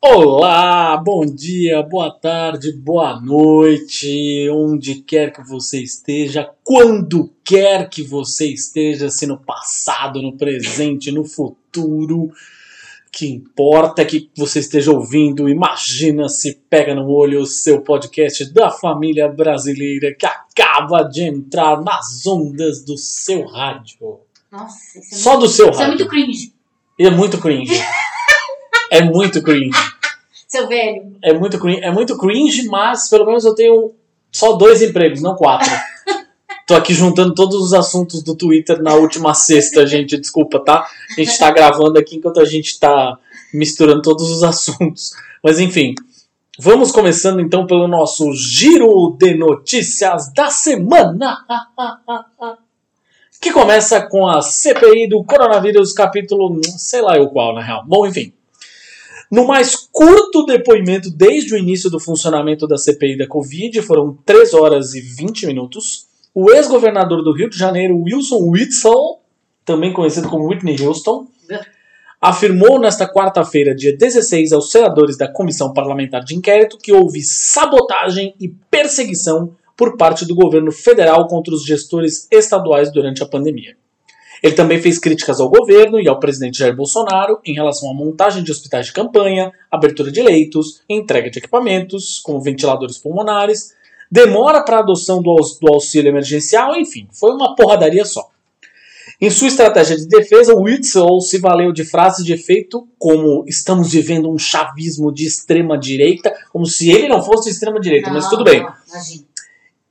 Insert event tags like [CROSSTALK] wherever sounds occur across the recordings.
Olá, bom dia, boa tarde, boa noite, onde quer que você esteja, quando quer que você esteja, se no passado, no presente, no futuro, que importa que você esteja ouvindo, imagina se pega no olho o seu podcast da família brasileira que acaba de entrar nas ondas do seu rádio. Nossa, isso é Só muito, do seu isso é rádio. muito cringe, E é muito cringe. É muito cringe. seu velho. É muito cringe, é muito cringe, mas pelo menos eu tenho só dois empregos, não quatro. Tô aqui juntando todos os assuntos do Twitter na última sexta, gente. Desculpa, tá? A gente tá gravando aqui enquanto a gente tá misturando todos os assuntos. Mas enfim, vamos começando então pelo nosso giro de notícias da semana. Que começa com a CPI do coronavírus, capítulo sei lá eu qual, na real. Bom, enfim. No mais curto depoimento desde o início do funcionamento da CPI da Covid, foram 3 horas e 20 minutos, o ex-governador do Rio de Janeiro, Wilson Witzel, também conhecido como Whitney Houston, afirmou nesta quarta-feira, dia 16, aos senadores da Comissão Parlamentar de Inquérito que houve sabotagem e perseguição por parte do governo federal contra os gestores estaduais durante a pandemia. Ele também fez críticas ao governo e ao presidente Jair Bolsonaro em relação à montagem de hospitais de campanha, abertura de leitos, entrega de equipamentos, como ventiladores pulmonares, demora para a adoção do, aux- do auxílio emergencial, enfim, foi uma porradaria só. Em sua estratégia de defesa, o Witzel se valeu de frases de efeito como estamos vivendo um chavismo de extrema direita, como se ele não fosse de extrema direita, mas Não, tudo bem não, imagina.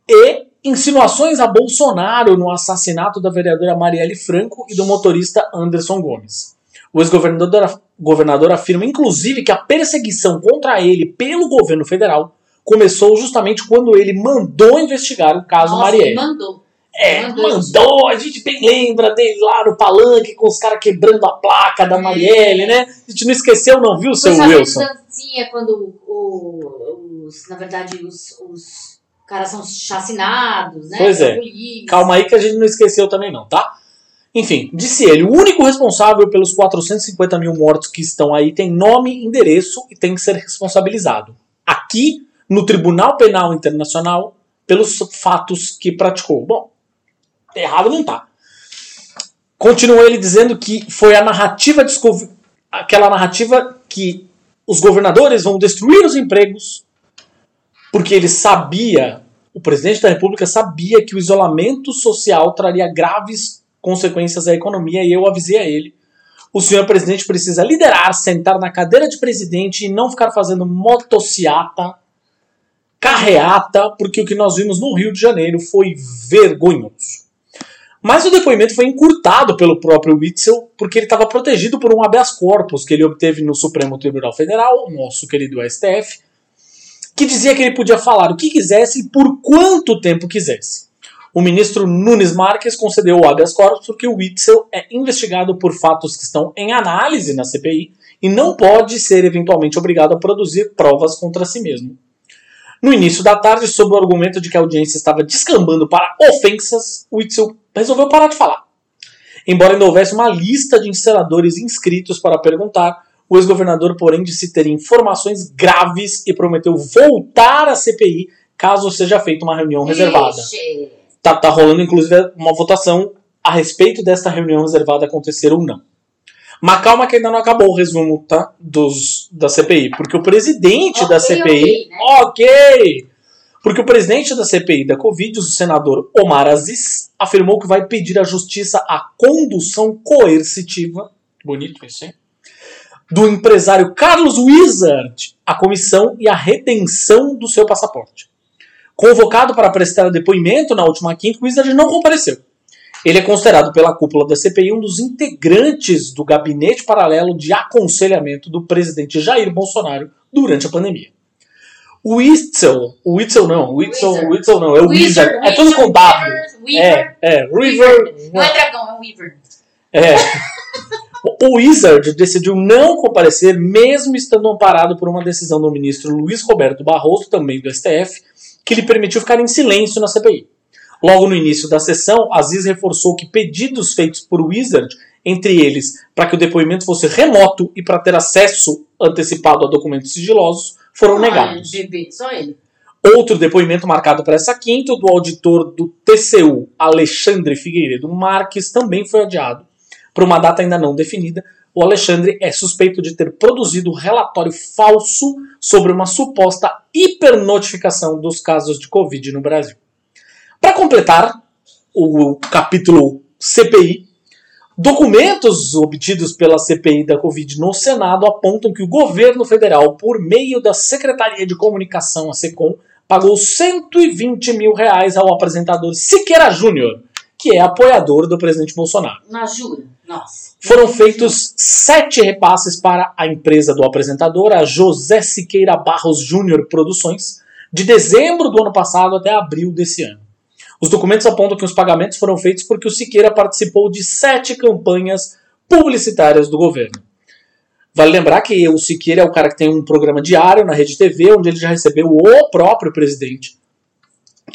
e insinuações a Bolsonaro no assassinato da vereadora Marielle Franco e do motorista Anderson Gomes. O ex-governador governador afirma, inclusive, que a perseguição contra ele pelo governo federal começou justamente quando ele mandou investigar o caso Nossa, Marielle. ele mandou. É, mandou mandou, a gente bem lembra dele lá no palanque com os caras quebrando a placa da É. Marielle, né? A gente não esqueceu não, viu, seu Wilson? dancinha quando o- os, na verdade, os, os caras são chacinados, né? Pois é. Calma aí que a gente não esqueceu também não, tá? Enfim, disse ele, o único responsável pelos 450 mil mortos que estão aí tem nome, endereço e tem que ser responsabilizado. Aqui, no Tribunal Penal Internacional, pelos fatos que praticou. Bom, errado não tá. Continuou ele dizendo que foi a narrativa aquela narrativa que os governadores vão destruir os empregos porque ele sabia, o presidente da República sabia que o isolamento social traria graves consequências à economia e eu avisei a ele. O senhor presidente precisa liderar, sentar na cadeira de presidente e não ficar fazendo motociata, carreata, porque o que nós vimos no Rio de Janeiro foi vergonhoso. Mas o depoimento foi encurtado pelo próprio Witzel, porque ele estava protegido por um habeas corpus que ele obteve no Supremo Tribunal Federal, nosso querido STF, que dizia que ele podia falar o que quisesse e por quanto tempo quisesse. O ministro Nunes Marques concedeu o habeas corpus porque o Witzel é investigado por fatos que estão em análise na CPI e não pode ser eventualmente obrigado a produzir provas contra si mesmo. No início da tarde, sob o argumento de que a audiência estava descambando para ofensas, Witzel resolveu parar de falar. Embora ainda houvesse uma lista de senadores inscritos para perguntar, o ex-governador, porém, disse ter informações graves e prometeu voltar à CPI caso seja feita uma reunião reservada. Tá, tá rolando, inclusive, uma votação a respeito desta reunião reservada acontecer ou não. Mas calma que ainda não acabou o resumo tá, dos, da CPI, porque o presidente da Ok, CPI. ok, né? ok! Porque o presidente da CPI da Covid, o senador Omar Aziz, afirmou que vai pedir à justiça a condução coercitiva. Bonito isso, hein? Do empresário Carlos Wizard à comissão e à retenção do seu passaporte. Convocado para prestar depoimento na última quinta, o Wizard não compareceu. Ele é considerado pela cúpula da CPI um dos integrantes do gabinete paralelo de aconselhamento do presidente Jair Bolsonaro durante a pandemia. O Witzel, o Witzel não, o Witzel, Wizard. Witzel não, é o Wizard, é tudo com W. Weaver, É, é, Weaver. River. Não é dragão, é Weaver. É. O Wizard decidiu não comparecer, mesmo estando amparado por uma decisão do ministro Luiz Roberto Barroso, também do STF, que lhe permitiu ficar em silêncio na CPI. Logo no início da sessão, Aziz reforçou que pedidos feitos por Wizard, entre eles para que o depoimento fosse remoto e para ter acesso antecipado a documentos sigilosos, foram negados. Bebê, só ele. Outro depoimento marcado para essa quinta, do auditor do TCU, Alexandre Figueiredo Marques, também foi adiado para uma data ainda não definida. O Alexandre é suspeito de ter produzido um relatório falso sobre uma suposta hipernotificação dos casos de Covid no Brasil. Para completar o capítulo CPI, documentos obtidos pela CPI da Covid no Senado apontam que o governo federal, por meio da Secretaria de Comunicação, a SECOM, pagou 120 mil reais ao apresentador Siqueira Júnior, que é apoiador do presidente Bolsonaro. Na jura. Nossa. Foram feitos sete repasses para a empresa do apresentador, a José Siqueira Barros Júnior Produções, de dezembro do ano passado até abril desse ano. Os documentos apontam que os pagamentos foram feitos porque o Siqueira participou de sete campanhas publicitárias do governo. Vale lembrar que o Siqueira é o cara que tem um programa diário na Rede TV, onde ele já recebeu o próprio presidente,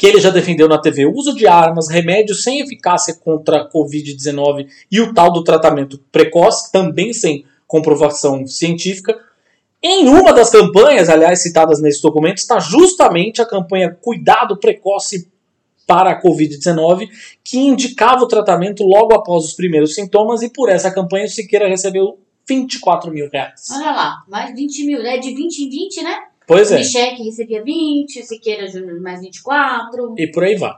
que ele já defendeu na TV uso de armas, remédios sem eficácia contra a Covid-19 e o tal do tratamento precoce, também sem comprovação científica. Em uma das campanhas, aliás, citadas nesse documento, está justamente a campanha Cuidado Precoce para a Covid-19, que indicava o tratamento logo após os primeiros sintomas, e por essa campanha o Siqueira recebeu 24 mil reais. Olha lá, mais 20 mil. É de 20 em 20, né? Pois O é. Michele recebia 20, o Siqueira Júnior mais 24. E por aí vai.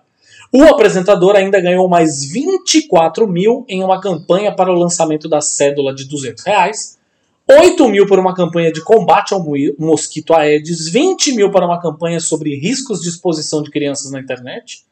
O apresentador ainda ganhou mais 24 mil em uma campanha para o lançamento da cédula de 200 reais, 8 mil para uma campanha de combate ao mo- mosquito Aedes, 20 mil para uma campanha sobre riscos de exposição de crianças na internet,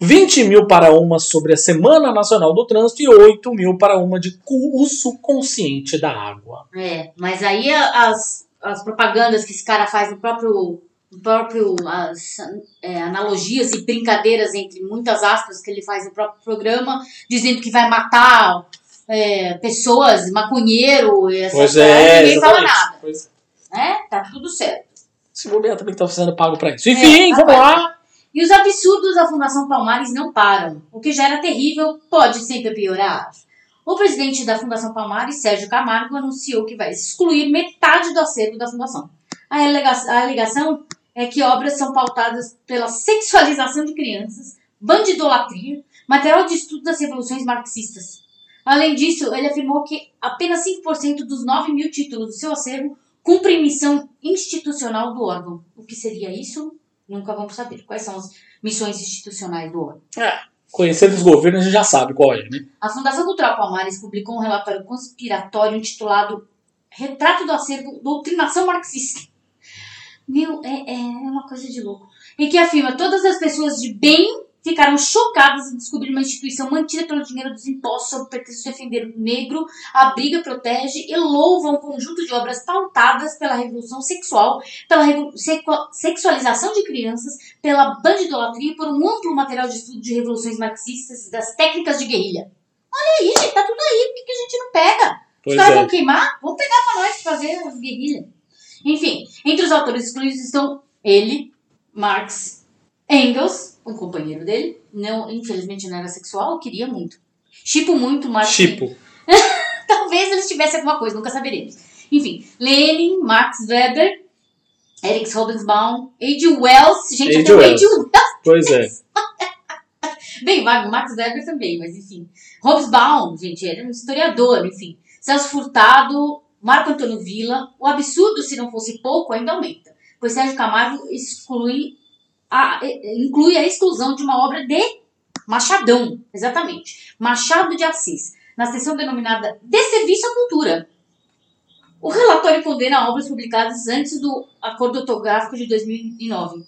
20 mil para uma sobre a Semana Nacional do Trânsito e 8 mil para uma de uso consciente da água. É, mas aí as, as propagandas que esse cara faz no próprio. No próprio as é, analogias e brincadeiras entre muitas aspas que ele faz no próprio programa, dizendo que vai matar é, pessoas, maconheiro, e essas Pois coisas, é, ninguém fala nada. Pois é. Né? Tá tudo certo. Esse bobear também está sendo pago para isso. Enfim, É, vamos tá lá. E os absurdos da Fundação Palmares não param. O que já era terrível pode sempre piorar. O presidente da Fundação Palmares, Sérgio Camargo, anunciou que vai excluir metade do acervo da fundação. A a alegação é que obras são pautadas pela sexualização de crianças, bandidolatria, material de estudo das revoluções marxistas. Além disso, ele afirmou que apenas 5% dos 9 mil títulos do seu acervo cumprem missão institucional do órgão. O que seria isso? Nunca vamos saber. Quais são as missões institucionais do órgão? Conhecendo os governos, a gente já sabe qual é, né? A Fundação Cultural Palmares publicou um relatório conspiratório intitulado Retrato do Acervo Doutrinação Marxista. Meu, é, é uma coisa de louco. E que afirma todas as pessoas de bem ficaram chocadas em descobrir uma instituição mantida pelo dinheiro dos impostos sob pretexto de defender o negro, a briga protege e louvam um conjunto de obras pautadas pela revolução sexual, pela revo- sexualização de crianças, pela bandidolatria e por um amplo material de estudo de revoluções marxistas e das técnicas de guerrilha. Olha aí, gente, tá tudo aí, por que, que a gente não pega? Pois Os caras é. vão queimar? Vamos pegar pra nós fazer as guerrilhas. Enfim, entre os autores excluídos estão ele, Marx, Engels, um companheiro dele. Não, infelizmente não era sexual, queria muito. Chipo muito, Marx. Tipo, [LAUGHS] Talvez eles tivessem alguma coisa, nunca saberemos. Enfim, Lenin, Max Weber, Eric Hobsbawm, A.G. Wells. Gente, A.G. até o. A.G. Wells. pois é. [LAUGHS] Bem, Max Max Weber também, mas enfim. Hobsbawm, gente, era um historiador, enfim. Celso Furtado, Marco Antônio Villa. O absurdo, se não fosse pouco, ainda aumenta. Pois Sérgio Camargo exclui a, eh, inclui a exclusão de uma obra de Machadão, exatamente. Machado de Assis, na seção denominada De Serviço à Cultura. O relatório condena obras publicadas antes do acordo ortográfico de 2009.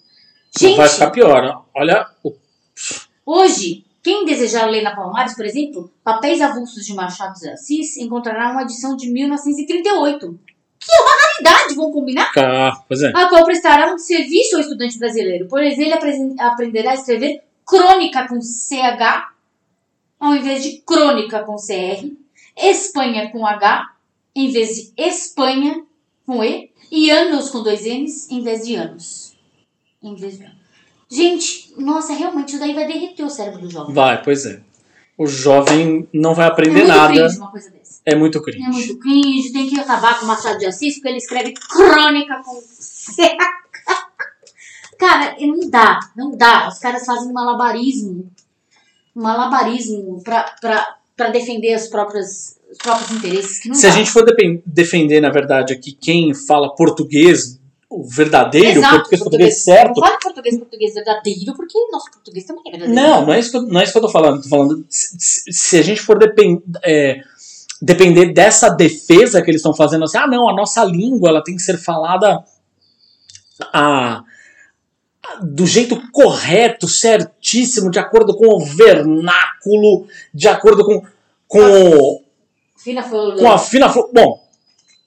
Não vai ficar pior. Olha, Hoje, quem desejar ler na Palmares, por exemplo, Papéis Avulsos de Machado de Assis, encontrará uma edição de 1938. Idade, vão combinar? Ah, pois é. A qual prestará um serviço ao estudante brasileiro, pois ele aprenderá a escrever crônica com CH, ao invés de crônica com CR, Espanha com H, em vez de Espanha com E, e anos com dois N's, em vez de anos. Em vez de anos. Gente, nossa, realmente isso daí vai derreter o cérebro do jovem. Vai, pois é. O jovem não vai É aprender muito nada. É muito cringe. É muito cringe, tem que acabar com o Machado de Assis, porque ele escreve crônica com CH. [LAUGHS] Cara, não dá, não dá. Os caras fazem um malabarismo, um malabarismo pra, pra, pra defender os próprios, os próprios interesses. Que não Se a dá. gente for defender, na verdade, aqui quem fala português, o verdadeiro, Exato, português, português Não certo. fale português, português verdadeiro, porque nosso português também é verdadeiro. Não, não é isso que eu, não é isso que eu tô falando. Tô falando se, se- a gente for depen- é, depender dessa defesa que eles estão fazendo, assim, ah, não, a nossa língua ela tem que ser falada a- a- do jeito correto, certíssimo, de acordo com o vernáculo, de acordo com, com Fina foi com a fina flor. Bom,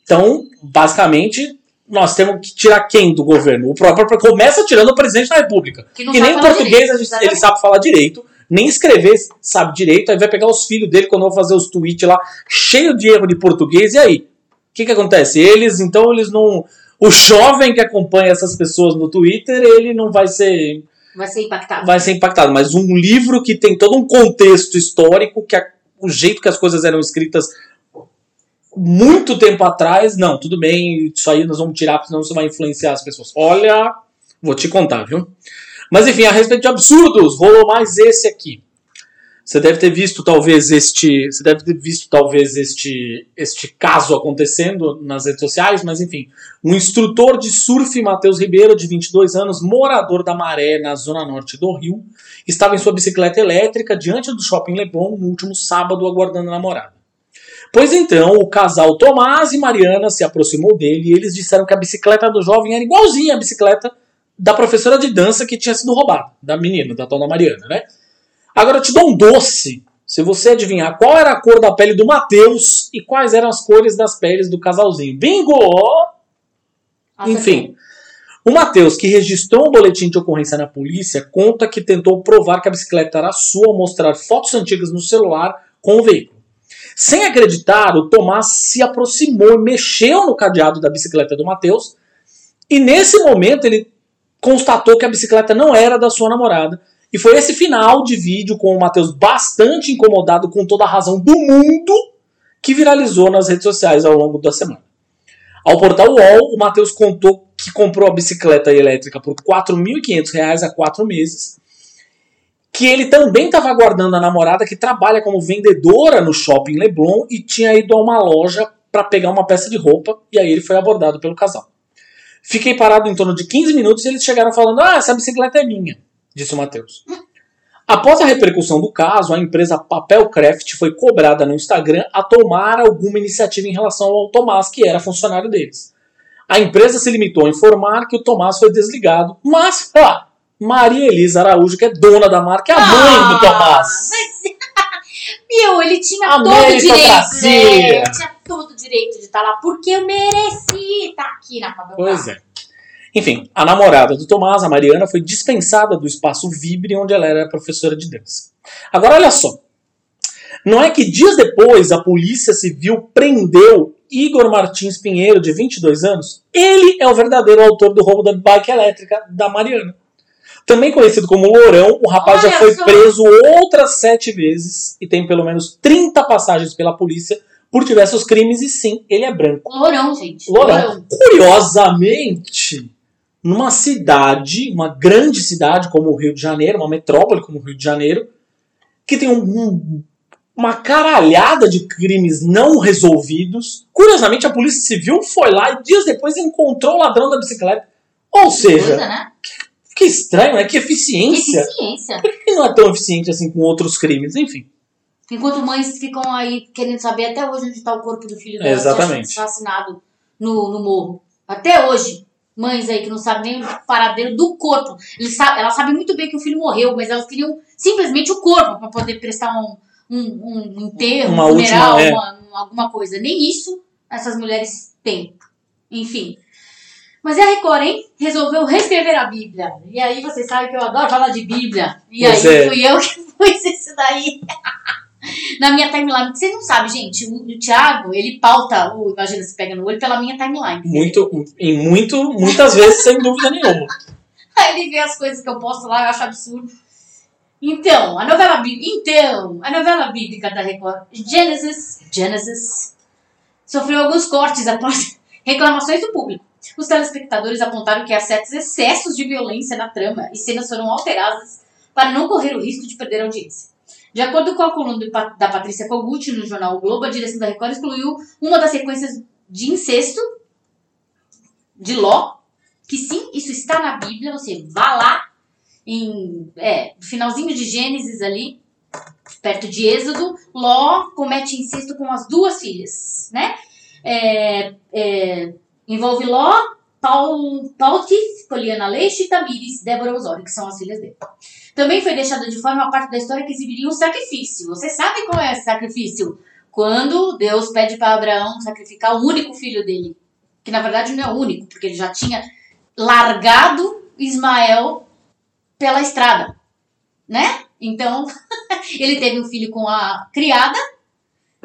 então, basicamente, nós temos que tirar quem do governo? O próprio começa tirando o presidente da República. Que Que nem falar português direito, ele sabe falar direito, nem escrever sabe direito, aí vai pegar os filhos dele quando vão fazer os tweets lá, cheio de erro de português, e aí? O que que acontece? Eles, então, eles não. O jovem que acompanha essas pessoas no Twitter, ele não vai ser Vai ser impactado. vai ser impactado. Mas um livro que tem todo um contexto histórico, que a- o jeito que as coisas eram escritas muito tempo atrás, não, tudo bem, isso aí nós vamos tirar, porque senão você vai influenciar as pessoas. Olha, vou te contar, viu? Mas enfim, a respeito de absurdos, rolou mais esse aqui. Você deve ter visto talvez este, você deve ter visto talvez este, este caso acontecendo nas redes sociais, mas enfim, um instrutor de surf, Matheus Ribeiro, de 22 anos, morador da Maré, na zona norte do Rio, estava em sua bicicleta elétrica diante do shopping Leblon no último sábado aguardando a namorada. Pois então, o casal Tomás e Mariana se aproximou dele e eles disseram que a bicicleta do jovem era igualzinha à bicicleta da professora de dança que tinha sido roubada, da menina, da dona Mariana, né? Agora eu te dou um doce se você adivinhar qual era a cor da pele do Matheus e quais eram as cores das peles do casalzinho. Bingo! Enfim, o Matheus, que registrou um boletim de ocorrência na polícia, conta que tentou provar que a bicicleta era sua ao mostrar fotos antigas no celular com o veículo. Sem acreditar, o Tomás se aproximou e mexeu no cadeado da bicicleta do Matheus, e nesse momento ele constatou que a bicicleta não era da sua namorada. E foi esse final de vídeo com o Matheus bastante incomodado com toda a razão do mundo que viralizou nas redes sociais ao longo da semana. Ao portal UOL, o Matheus contou que comprou a bicicleta elétrica por R$ 4.500 há quatro meses. Que ele também estava aguardando a namorada que trabalha como vendedora no shopping Leblon e tinha ido a uma loja para pegar uma peça de roupa e aí ele foi abordado pelo casal. Fiquei parado em torno de 15 minutos e eles chegaram falando: Ah, essa bicicleta é minha, disse o Matheus. Após a repercussão do caso, a empresa Papelcraft foi cobrada no Instagram a tomar alguma iniciativa em relação ao Tomás, que era funcionário deles. A empresa se limitou a informar que o Tomás foi desligado, mas ah, Maria Elisa Araújo, que é dona da marca, é a mãe do Tomás. Mas, meu, ele tinha A todo o direito. né? Ele tinha todo o direito de estar lá, porque eu mereci estar aqui na Fabel Pois é. Enfim, a namorada do Tomás, a Mariana, foi dispensada do espaço Vibre, onde ela era professora de dança. Agora, olha só. Não é que dias depois a Polícia Civil prendeu Igor Martins Pinheiro, de 22 anos? Ele é o verdadeiro autor do roubo da bike elétrica da Mariana. Também conhecido como Lourão, o rapaz já Olha foi só. preso outras sete vezes e tem pelo menos 30 passagens pela polícia por diversos crimes, e sim, ele é branco. Lourão, gente. Lourão. Curiosamente, numa cidade, uma grande cidade como o Rio de Janeiro, uma metrópole como o Rio de Janeiro, que tem um- um- uma caralhada de crimes não resolvidos. Curiosamente, a Polícia Civil foi lá e dias depois encontrou o ladrão da bicicleta. Ou seja, coisa, né? Que estranho, né? Que Que eficiência. eficiência. Por que não é tão eficiente assim com outros crimes? Enfim. Enquanto mães ficam aí querendo saber até hoje onde está o corpo do filho dela Exatamente. que achou assassinado no, no morro. Até hoje. Mães aí que não sabem nem o paradeiro do corpo. Eles sa elas sabem muito bem que o filho morreu, mas elas queriam simplesmente o corpo para poder prestar um, um, um enterro, Uma um funeral, última, é. uma- um- alguma coisa. Nem isso essas mulheres têm. Enfim. Mas e a Record, hein? Resolveu reescrever a Bíblia. E aí você sabe que eu adoro falar de Bíblia. E aí é. fui eu que [LAUGHS] pus isso daí. [LAUGHS] Na minha timeline. Porque Você não sabe, gente. O, o Thiago, ele pauta o Imagina Se Pega no Olho pela minha timeline. Muito, em muito, muitas vezes, sem dúvida nenhuma. [LAUGHS] Aí ele vê as coisas que eu posto lá, eu acho absurdo. Então, a novela bíblica. Então, a novela bíblica da Record, Genesis, Genesis, sofreu alguns cortes após reclamações do público. Os telespectadores apontaram que há certos excessos de violência na trama e cenas foram alteradas para não correr o risco de perder a audiência. De acordo com a coluna da Patrícia Kogut no jornal o Globo, a direção da Record excluiu uma das sequências de incesto de Ló, que sim, isso está na Bíblia, você vá lá em é, finalzinho de Gênesis ali, perto de Êxodo, Ló comete incesto com as duas filhas, né? É, é, envolve Ló, Paul, Pautis, Poliana Leixe e Tamires, Débora Osório, que são as filhas dele. Também foi deixada de fora uma parte da história que exibiria um sacrifício. Você sabe qual é esse sacrifício? Quando Deus pede para Abraão sacrificar o único filho dele. Que na verdade não é o único, porque ele já tinha largado Ismael pela estrada, né? Então, [LAUGHS] ele teve um filho com a criada,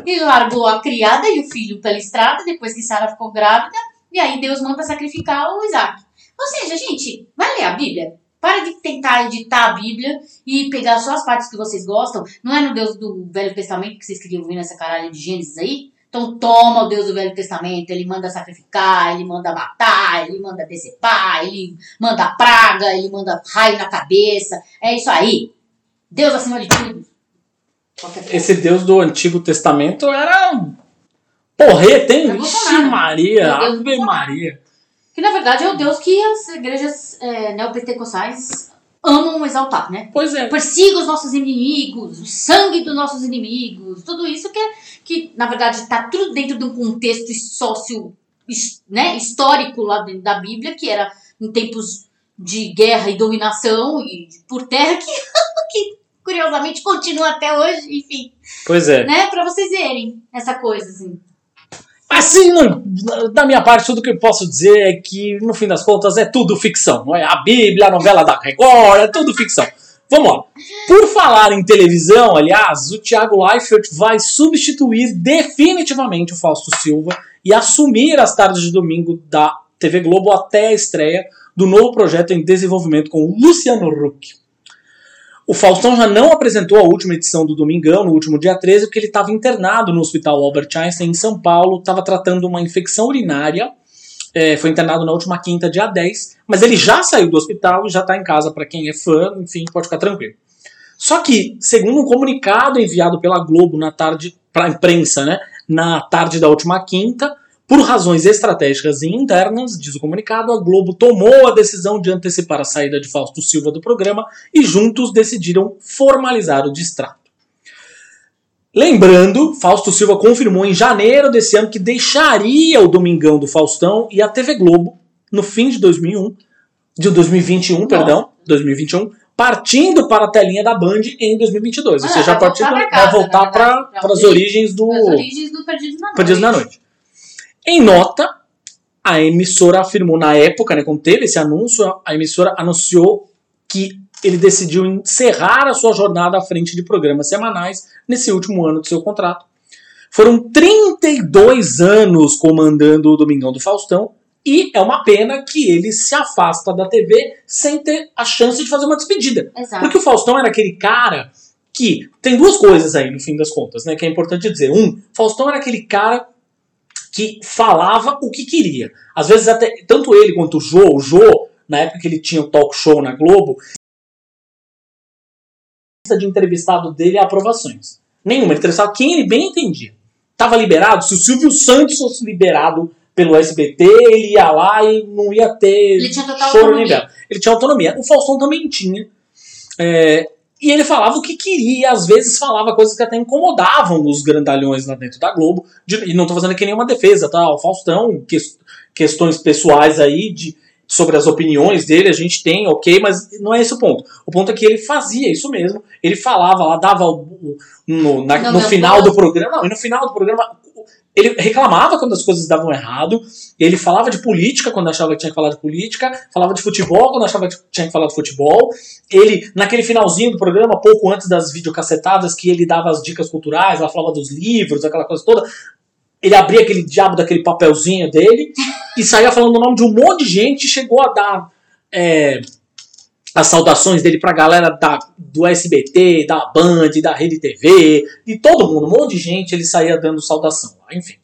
ele largou a criada e o filho pela estrada, depois que Sara ficou grávida, e aí Deus manda sacrificar o Isaac. Ou seja, gente, vai ler a Bíblia. Para de tentar editar a Bíblia e pegar só as partes que vocês gostam. Não é no Deus do Velho Testamento que vocês queriam ouvir nessa caralho de Gênesis aí? Então toma o Deus do Velho Testamento, ele manda sacrificar, ele manda matar, ele manda decepar, ele manda praga, ele manda raio na cabeça. É isso aí. Deus acima de tudo. Esse Deus do Antigo Testamento era porreta, hein? Vixe. Maria, Ave. Maria. Que na verdade é o Deus que as igrejas é, neopentecostais amam exaltar, né? Pois é. Persiga os nossos inimigos, o sangue dos nossos inimigos, tudo isso que, é- que na verdade está tudo dentro de um contexto sócio, né, histórico lá dentro da Bíblia, que era em tempos de guerra e dominação e por terra, que, [LAUGHS] que curiosamente continua até hoje, enfim, Pois é. né, para vocês verem essa coisa, assim. Assim, da minha parte, tudo que eu posso dizer é que, no fim das contas, é tudo ficção. Não é a Bíblia, a novela da Record, é tudo ficção. Vamos lá. Por falar em televisão, aliás, o Thiago Leifert vai substituir definitivamente o Fausto Silva e assumir as tardes de domingo da TV Globo até a estreia do novo projeto em desenvolvimento com o Luciano Huck. O Faustão já não apresentou a última edição do Domingão, no último dia 13, porque ele estava internado no Hospital Albert Einstein, em São Paulo, estava tratando uma infecção urinária. É, foi internado na última quinta, dia 10, mas ele já saiu do hospital e já está em casa para quem é fã, enfim, pode ficar tranquilo. Só que, segundo um comunicado enviado pela Globo na tarde, para a imprensa, né, na tarde da última quinta, por razões estratégicas e internas, diz o comunicado, a Globo tomou a decisão de antecipar a saída de Fausto Silva do programa e juntos decidiram formalizar o distrato. Lembrando, Fausto Silva confirmou em janeiro desse ano que deixaria o Domingão do Faustão e a TV Globo no fim de 2001, de 2021, perdão, 2021, partindo para a telinha da Band em 2022. Ou seja, a partir vai voltar para pra as origem- origens do As origens do Perdidos na Noite. Perdidos na Noite. Em nota, a emissora afirmou na época, né, quando teve esse anúncio, a emissora anunciou que ele decidiu encerrar a sua jornada à frente de programas semanais nesse último ano do seu contrato. Foram 32 anos comandando o Domingão do Faustão e é uma pena que ele se afasta da TV sem ter a chance de fazer uma despedida. Exato. Porque o Faustão era aquele cara que. Tem duas coisas aí, no fim das contas, né? Que é importante dizer. Um, Faustão era aquele cara que falava o que queria. Às vezes, até. Tanto ele quanto o Jô, o Jô, na época que ele tinha o talk show na Globo, lista de entrevistado dele é aprovações. Nenhuma. Ele entrevistava quem ele bem entendia. Tava liberado. Se o Silvio Santos fosse liberado pelo SBT, ele ia lá e não ia ter Ele tinha total choro autonomia. Ele tinha autonomia. O Faustão também tinha. É, e ele falava o que queria, e às vezes falava coisas que até incomodavam os grandalhões lá dentro da Globo. De- e não tô fazendo aqui nenhuma defesa, tá? O Faustão, que- questões pessoais aí de, sobre as opiniões dele, a gente tem, ok, mas não é esse o ponto. O ponto é que ele fazia isso mesmo. Ele falava lá, dava no, na- No final do programa. Não, e no final do programa, Ele reclamava quando as coisas davam errado, ele falava de política quando achava que tinha que falar de política, falava de futebol quando achava que tinha que falar de futebol. Ele, naquele finalzinho do programa, pouco antes das videocassetadas, que ele dava as dicas culturais, ela falava dos livros, aquela coisa toda, ele abria aquele diabo daquele papelzinho dele e saía falando o nome de um monte de gente, chegou a dar é, as saudações dele pra galera da, do SBT, da Band, da Rede TV, de todo mundo, um monte de gente, ele saía dando saudação lá, enfim.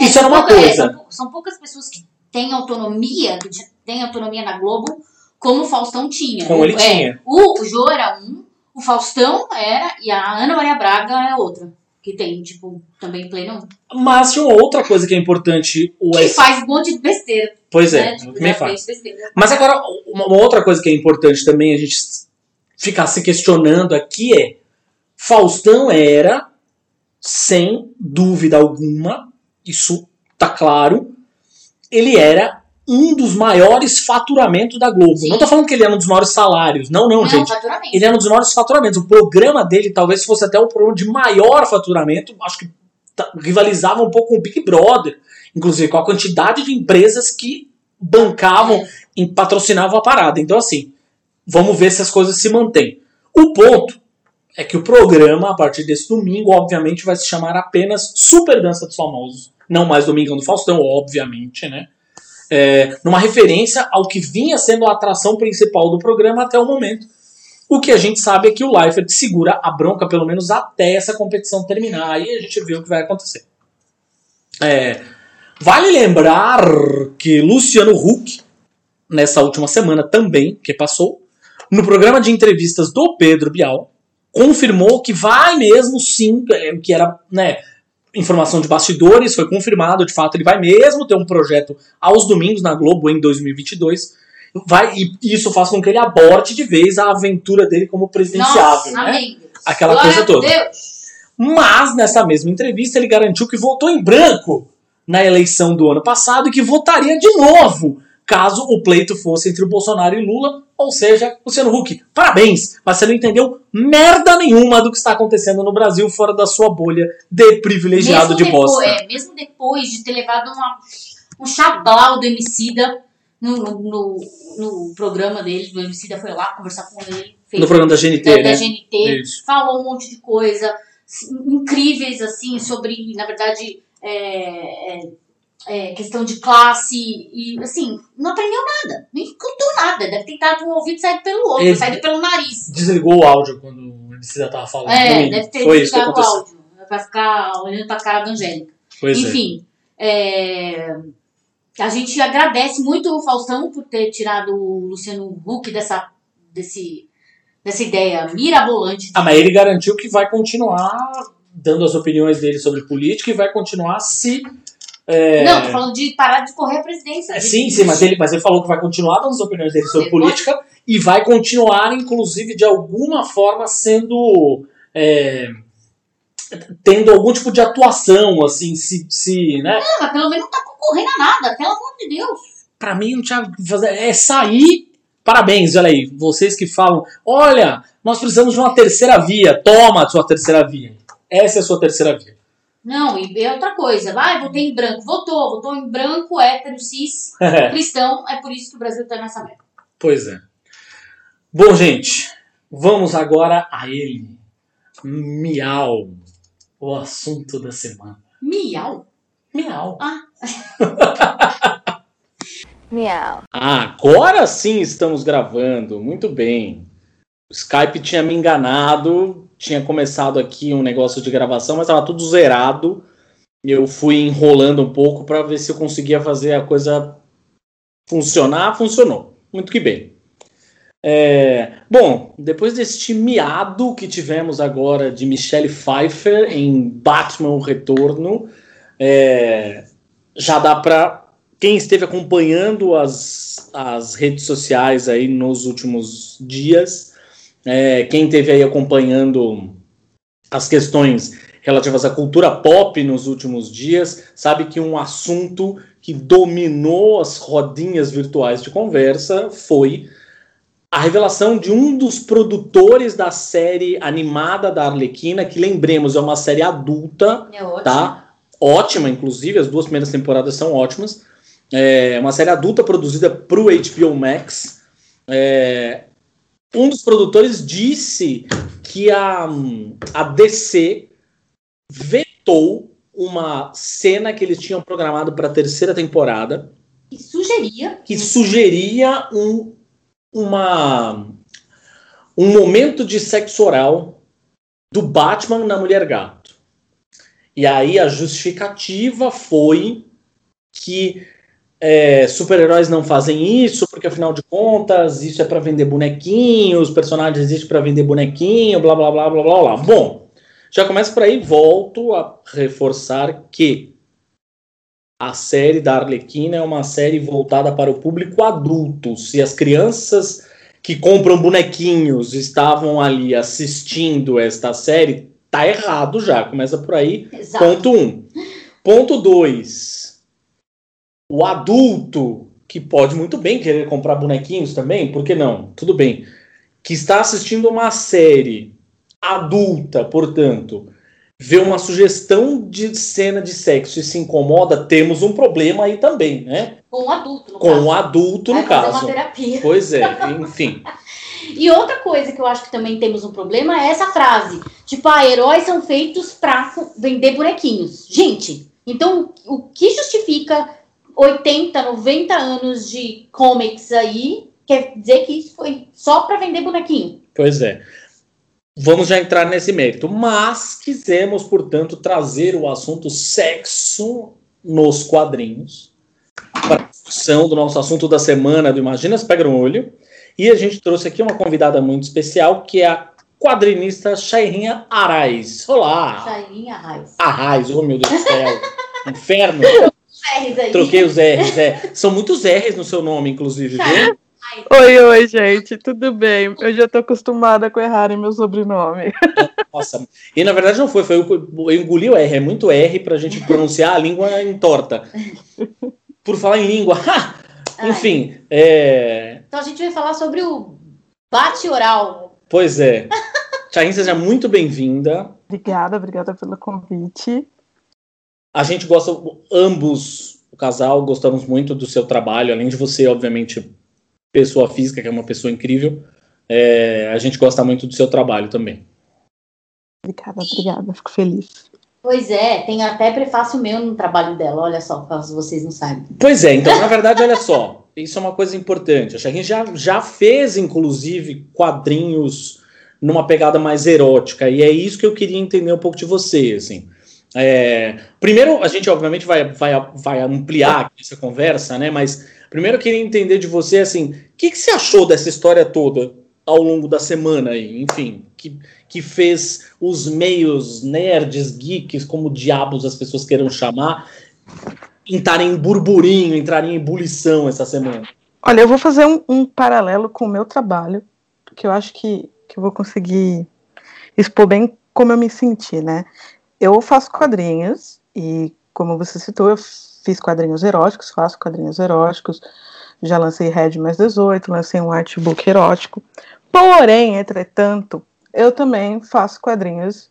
Isso era uma pouca- é, coisa. são, pou- são poucas pessoas que têm autonomia, que têm autonomia na Globo, como o Faustão tinha. Como O- ele é, tinha. O, o Jô era um, o Faustão era, e a Ana Maria Braga é outra. Que tem, tipo, também pleno. Mas tinha uma outra coisa que é importante. O Que S... faz um monte de besteira. Pois é, né? Tipo, também já faz. Mas agora, uma outra coisa que é importante também a gente ficar se questionando aqui é: Faustão era, sem dúvida alguma, isso tá claro, ele era um dos maiores faturamentos da Globo. Sim. Não tô falando que ele era um dos maiores salários, não, não, Não, gente. Ele era um dos maiores faturamentos. O programa dele talvez fosse até o programa de maior faturamento. Acho que tá- rivalizava um pouco com o Big Brother. Inclusive com a quantidade de empresas que bancavam e patrocinavam a parada. Então, assim, vamos ver se as coisas se mantêm. O ponto é que o programa, a partir desse domingo, obviamente, vai se chamar apenas Super Dança dos Famosos. Não mais Domingão do Faustão, obviamente, né? É, numa referência ao que vinha sendo a atração principal do programa até o momento. O que a gente sabe é que o Leifert segura a bronca, pelo menos até essa competição terminar. Aí a gente vê o que vai acontecer. É, vale lembrar que Luciano Huck, nessa última semana também, que passou, no programa de entrevistas do Pedro Bial, confirmou que vai mesmo sim, é, que era né, informação de bastidores, foi confirmado, de fato ele vai mesmo ter um projeto aos domingos na Globo em 2022. Vai, e isso faz com que ele aborte de vez a aventura dele como presidenciável, Nossa, né? Aquela Glória coisa toda. Deus. Mas, nessa mesma entrevista, ele garantiu que votou em branco na eleição do ano passado e que votaria de novo caso o pleito fosse entre o Bolsonaro e Lula. Ou seja, Luciano Huck, parabéns, mas você não entendeu merda nenhuma do que está acontecendo no Brasil fora da sua bolha de privilegiado mesmo de depois, bosta. é, mesmo depois de ter levado uma, um chablau do Emicida no, no, no, no programa dele, o Emicida foi lá conversar com ele. fez- No programa da GNT, da, né? da GNT, Isso. falou um monte de coisa incríveis, assim, sobre, na verdade, é, é, é, questão de classe e, assim, não aprendeu nada, não escutou nada, deve ter dado um ouvido e saído pelo outro, Ele- saído pelo nariz. Desligou o áudio quando o Emicida tava falando. É, comigo. deve ter Foi isso que desligado o aconteceu. áudio, pra ficar olhando pra cara da Angélica. Pois é. Enfim, é, a gente agradece muito o Faustão por ter tirado o Luciano Huck dessa, desse, dessa ideia mirabolante. Ah, mas ele garantiu que vai continuar dando as opiniões dele sobre política e vai continuar se. é, Não, tô falando de parar de correr a presidência. É, sim, sim, mas ele, mas ele falou que vai continuar dando as opiniões dele sobre Ele política e vai continuar, inclusive, de alguma forma sendo. é, tendo algum tipo de atuação, assim, se. se né? Não, mas pelo menos não tá concorrendo a nada, pelo amor de Deus. Pra mim, não tinha. É sair. Parabéns, olha aí, vocês que falam: olha, nós precisamos de uma terceira via, toma a sua terceira via. Essa é a sua terceira via. Não, e é outra coisa. Vai, votei em branco. Votou, votou em branco, hétero, cis, [LAUGHS] cristão. É por isso que o Brasil tá nessa merda. Pois é. Bom, gente, vamos agora a ele. Miau. O assunto da semana. Miau. Miau. [LAUGHS] Meow. Agora sim estamos gravando. Muito bem. O Skype tinha me enganado. Tinha começado aqui um negócio de gravação, mas estava tudo zerado. Eu fui enrolando um pouco para ver se eu conseguia fazer a coisa funcionar. Funcionou. Muito que bem. É, bom, depois deste miado que tivemos agora de Michelle Pfeiffer em Batman o Retorno, é, já dá para quem esteve acompanhando as, as redes sociais aí nos últimos dias, é, quem esteve aí acompanhando as questões relativas à cultura pop nos últimos dias, sabe que um assunto que dominou as rodinhas virtuais de conversa foi a revelação de um dos produtores da série animada da Arlequina, que lembremos é uma série adulta, É ótimo. tá? ótima, inclusive, as duas primeiras temporadas são ótimas. É uma série adulta produzida para o HBO Max. É, um dos produtores disse que a, a DC vetou uma cena que eles tinham programado para a terceira temporada. Que sugeria. Que sugeria um, uma, um momento de sexo oral do Batman na Mulher Gato. E aí a justificativa foi que é, super-heróis não fazem isso, porque afinal de contas isso é para vender bonequinhos, os personagens existem para vender bonequinho, blá blá blá blá blá blá. Bom, já começa por aí, volto a reforçar que a série da Arlequina é uma série voltada para o público adulto. Se as crianças que compram bonequinhos estavam ali assistindo esta série, tá errado já. Começa por aí. Exato. Ponto um. Ponto dois o adulto, que pode muito bem querer comprar bonequinhos também, por que não? Tudo bem. Que está assistindo uma série adulta, portanto, vê uma sugestão de cena de sexo e se incomoda, temos um problema aí também, né? Com o adulto, no Com caso. o adulto, no Vai caso. Uma terapia. Pois é, [LAUGHS] enfim. e outra coisa que eu acho que também temos um problema é essa frase. Tipo, ah, heróis são feitos pra vender bonequinhos. Gente, então o que justifica 80, 90 anos de comics aí, quer dizer que isso foi só para vender bonequinho. Pois é. Vamos já entrar nesse mérito, mas quisemos, portanto, trazer o assunto sexo nos quadrinhos para a discussão do nosso assunto da semana do Imagina Pega no Olho. E a gente trouxe aqui uma convidada muito especial, que é a quadrinista Chairinha Arais. Olá! Chairinha Arais. Arais, oh meu Deus do céu! [LAUGHS] Inferno! R's aí. Troquei os R's, é. São muitos R's no seu nome, inclusive, viu? Oi, oi, gente, tudo bem? Eu já tô acostumada com errar em meu sobrenome. [LAUGHS] Nossa, e na verdade não foi, foi eu, eu engoli o R, é muito R pra gente pronunciar a língua entorta. Por falar em língua, [LAUGHS] enfim. É... Então a gente vai falar sobre o bate-oral. Pois é. Chain, seja muito bem-vinda. Obrigada, obrigada pelo convite. A gente gosta, ambos, o casal, gostamos muito do seu trabalho, além de você, obviamente, pessoa física, que é uma pessoa incrível, é, a gente gosta muito do seu trabalho também. Obrigada, obrigada, fico feliz. Pois é, tem até prefácio meu no trabalho dela, olha só, caso vocês não saibam. Pois é, então, na verdade, olha só, isso é uma coisa importante. A gente já, já fez, inclusive, quadrinhos numa pegada mais erótica, e é isso que eu queria entender um pouco de você, assim. É, primeiro, a gente obviamente vai, vai, vai ampliar essa conversa, né? Mas primeiro eu queria entender de você, assim, o que, que você achou dessa história toda ao longo da semana aí? Enfim, que, que fez os meios nerds, geeks, como diabos as pessoas queiram chamar, entrarem em burburinho, entrarem em ebulição essa semana? Olha, eu vou fazer um, um paralelo com o meu trabalho, que eu acho que, que eu vou conseguir expor bem como eu me senti, né? Eu faço quadrinhos e, como você citou, eu fiz quadrinhos eróticos, faço quadrinhos eróticos, já lancei Red mais 18, lancei um artbook erótico. Porém, entretanto, eu também faço quadrinhos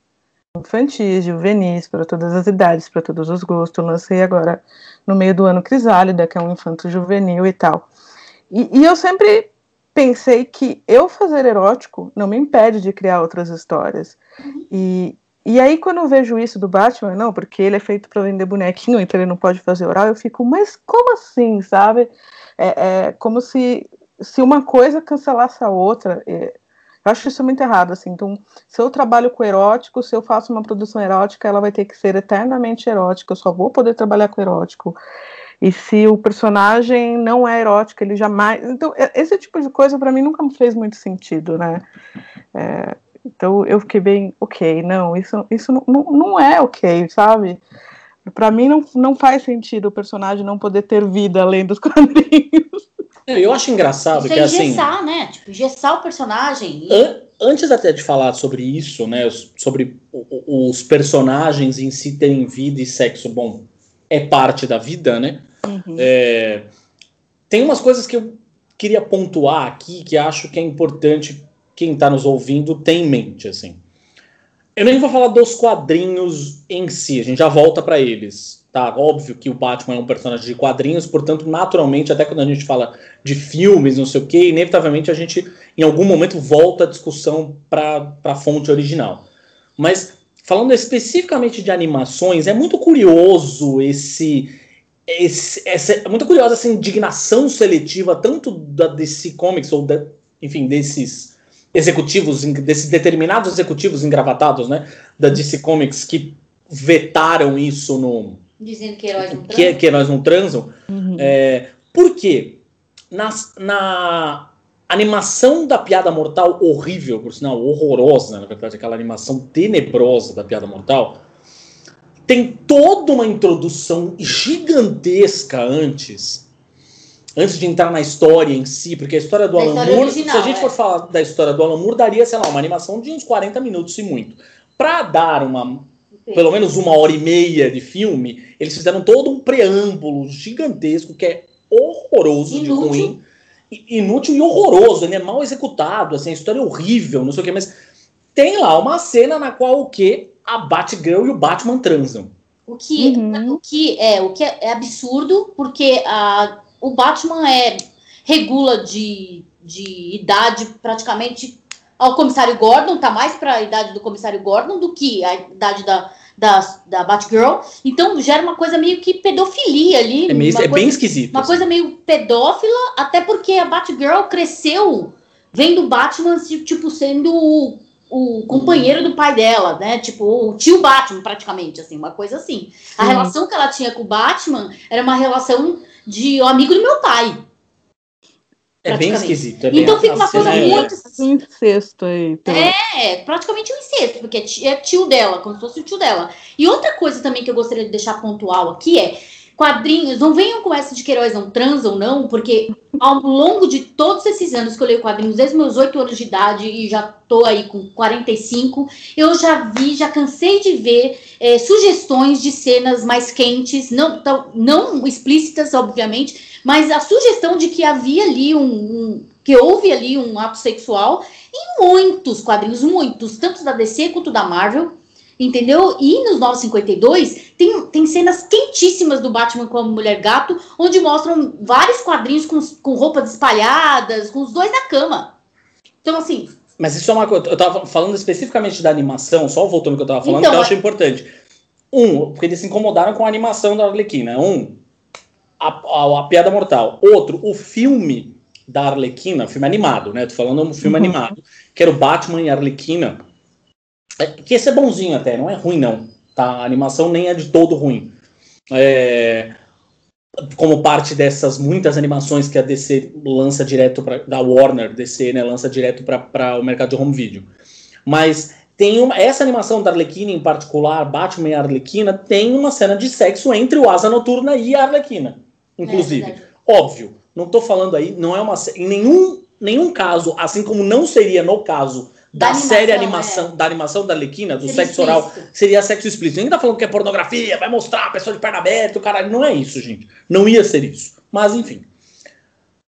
infantis, juvenis, para todas as idades, para todos os gostos. Eu lancei agora no meio do ano Crisálida, que é um infanto juvenil e tal. E, e eu sempre pensei que eu fazer erótico não me impede de criar outras histórias. Uhum. E, e aí, quando eu vejo isso do Batman, não, porque ele é feito para vender bonequinho, então ele não pode fazer oral, eu fico, mas como assim, sabe? É, é como se, se uma coisa cancelasse a outra. É, eu acho isso muito errado, assim. Então, se eu trabalho com erótico, se eu faço uma produção erótica, ela vai ter que ser eternamente erótica, eu só vou poder trabalhar com erótico. E se o personagem não é erótico, ele jamais. Então, esse tipo de coisa para mim nunca fez muito sentido, né? É, então eu fiquei bem, ok, não, isso, isso não, não, não é ok, sabe? Para mim não, não faz sentido o personagem não poder ter vida além dos [LAUGHS] quadrinhos. Eu acho engraçado isso que é assim. Engessar, né? Tipo, engessar o personagem. E... An antes até de falar sobre isso, né? Sobre os personagens em si terem vida e sexo, bom, é parte da vida, né? Uhum. É, tem umas coisas que eu queria pontuar aqui que acho que é importante quem está nos ouvindo tem em mente, assim. Eu nem vou falar dos quadrinhos em si, a gente já volta para eles. Tá, óbvio que o Batman é um personagem de quadrinhos, portanto, naturalmente, até quando a gente fala de filmes, não sei o que, inevitavelmente a gente, em algum momento, volta a discussão para a fonte original. Mas, falando especificamente de animações, é muito curioso esse. esse essa, é muito curiosa essa indignação seletiva, tanto da DC Comics, ou, da, enfim, desses executivos, desses determinados executivos engravatados, né, da DC Comics, que vetaram isso no Dizendo que heróis não transam. Que, que heróis não transam. Uhum. É, por quê? Na, na animação da Piada Mortal, horrível, por sinal, horrorosa, na verdade, aquela animação tenebrosa da Piada Mortal, tem toda uma introdução gigantesca antes, antes de entrar na história em si, porque a história do da Alan Moore, original, se a gente é. for falar da história do Alan Moore, daria, sei lá, uma animação de uns 40 minutos e muito. Para dar uma pelo menos uma hora e meia de filme, eles fizeram todo um preâmbulo gigantesco que é horroroso inútil. de ruim, inútil e horroroso, ele é mal executado, assim, a história é horrível, não sei o que, mas tem lá uma cena na qual o que a Batgirl e o Batman transam. O que, uhum. o que é o que é, é absurdo, porque a, o Batman é regula de, de idade praticamente ao comissário Gordon, tá mais para a idade do comissário Gordon do que a idade da, da, da Batgirl. Então gera uma coisa meio que pedofilia ali. É, meio, é coisa, bem esquisito. Uma assim. coisa meio pedófila, até porque a Batgirl cresceu vendo Batman, tipo, sendo o, o companheiro do pai dela, né? Tipo, o tio Batman, praticamente, assim, uma coisa assim. A relação que ela tinha com o Batman era uma relação de um amigo do meu pai. É bem esquisito. É bem então fica uma coisa é... muito. Um incesto aí. Então. É, praticamente um incesto, porque é tio dela, como se fosse o tio dela. E outra coisa também que eu gostaria de deixar pontual aqui é. Quadrinhos, não venham com essa de que heróis não transam, não, porque ao longo de todos esses anos que eu leio quadrinhos, desde meus 8 anos de idade e já tô aí com 45, eu já vi, já cansei de ver é, sugestões de cenas mais quentes, não, tão, não explícitas, obviamente, mas a sugestão de que havia ali um, um que houve ali um ato sexual em muitos quadrinhos, muitos, tanto da DC quanto da Marvel, entendeu? E nos 952 tem, tem cenas quentíssimas do Batman com a Mulher Gato, onde mostram vários quadrinhos com, com roupas espalhadas, com os dois na cama. Então, assim. Mas isso é uma coisa. Eu tava falando especificamente da animação, só voltando ao que eu tava falando, então, que eu acho importante. Um, porque eles se incomodaram com a animação da Arlequina. Um, a, a, a, Piada Mortal. Outro, o filme da Arlequina, filme animado, né? Tô falando um filme uhum. animado, que era o Batman e a Arlequina. É, que esse é bonzinho até, não é ruim não. Tá? A animação nem é de todo ruim. É, como parte dessas muitas animações que a DC lança direto pra, da Warner, DC, né, lança direto para o mercado de home video. Mas tem uma, essa animação da Arlequina em particular, Batman e a Arlequina, tem uma cena de sexo entre o Asa Noturna e a Arlequina inclusive. É Óbvio, não estou falando aí, não é uma em nenhum, nenhum caso, assim como não seria no caso da, da série animação, é. da animação da Lequina, do seria sexo oral, seria sexo explícito. Ninguém tá falando que é pornografia, vai mostrar a pessoa de perna aberta, o caralho. Não é isso, gente. Não ia ser isso. Mas, enfim.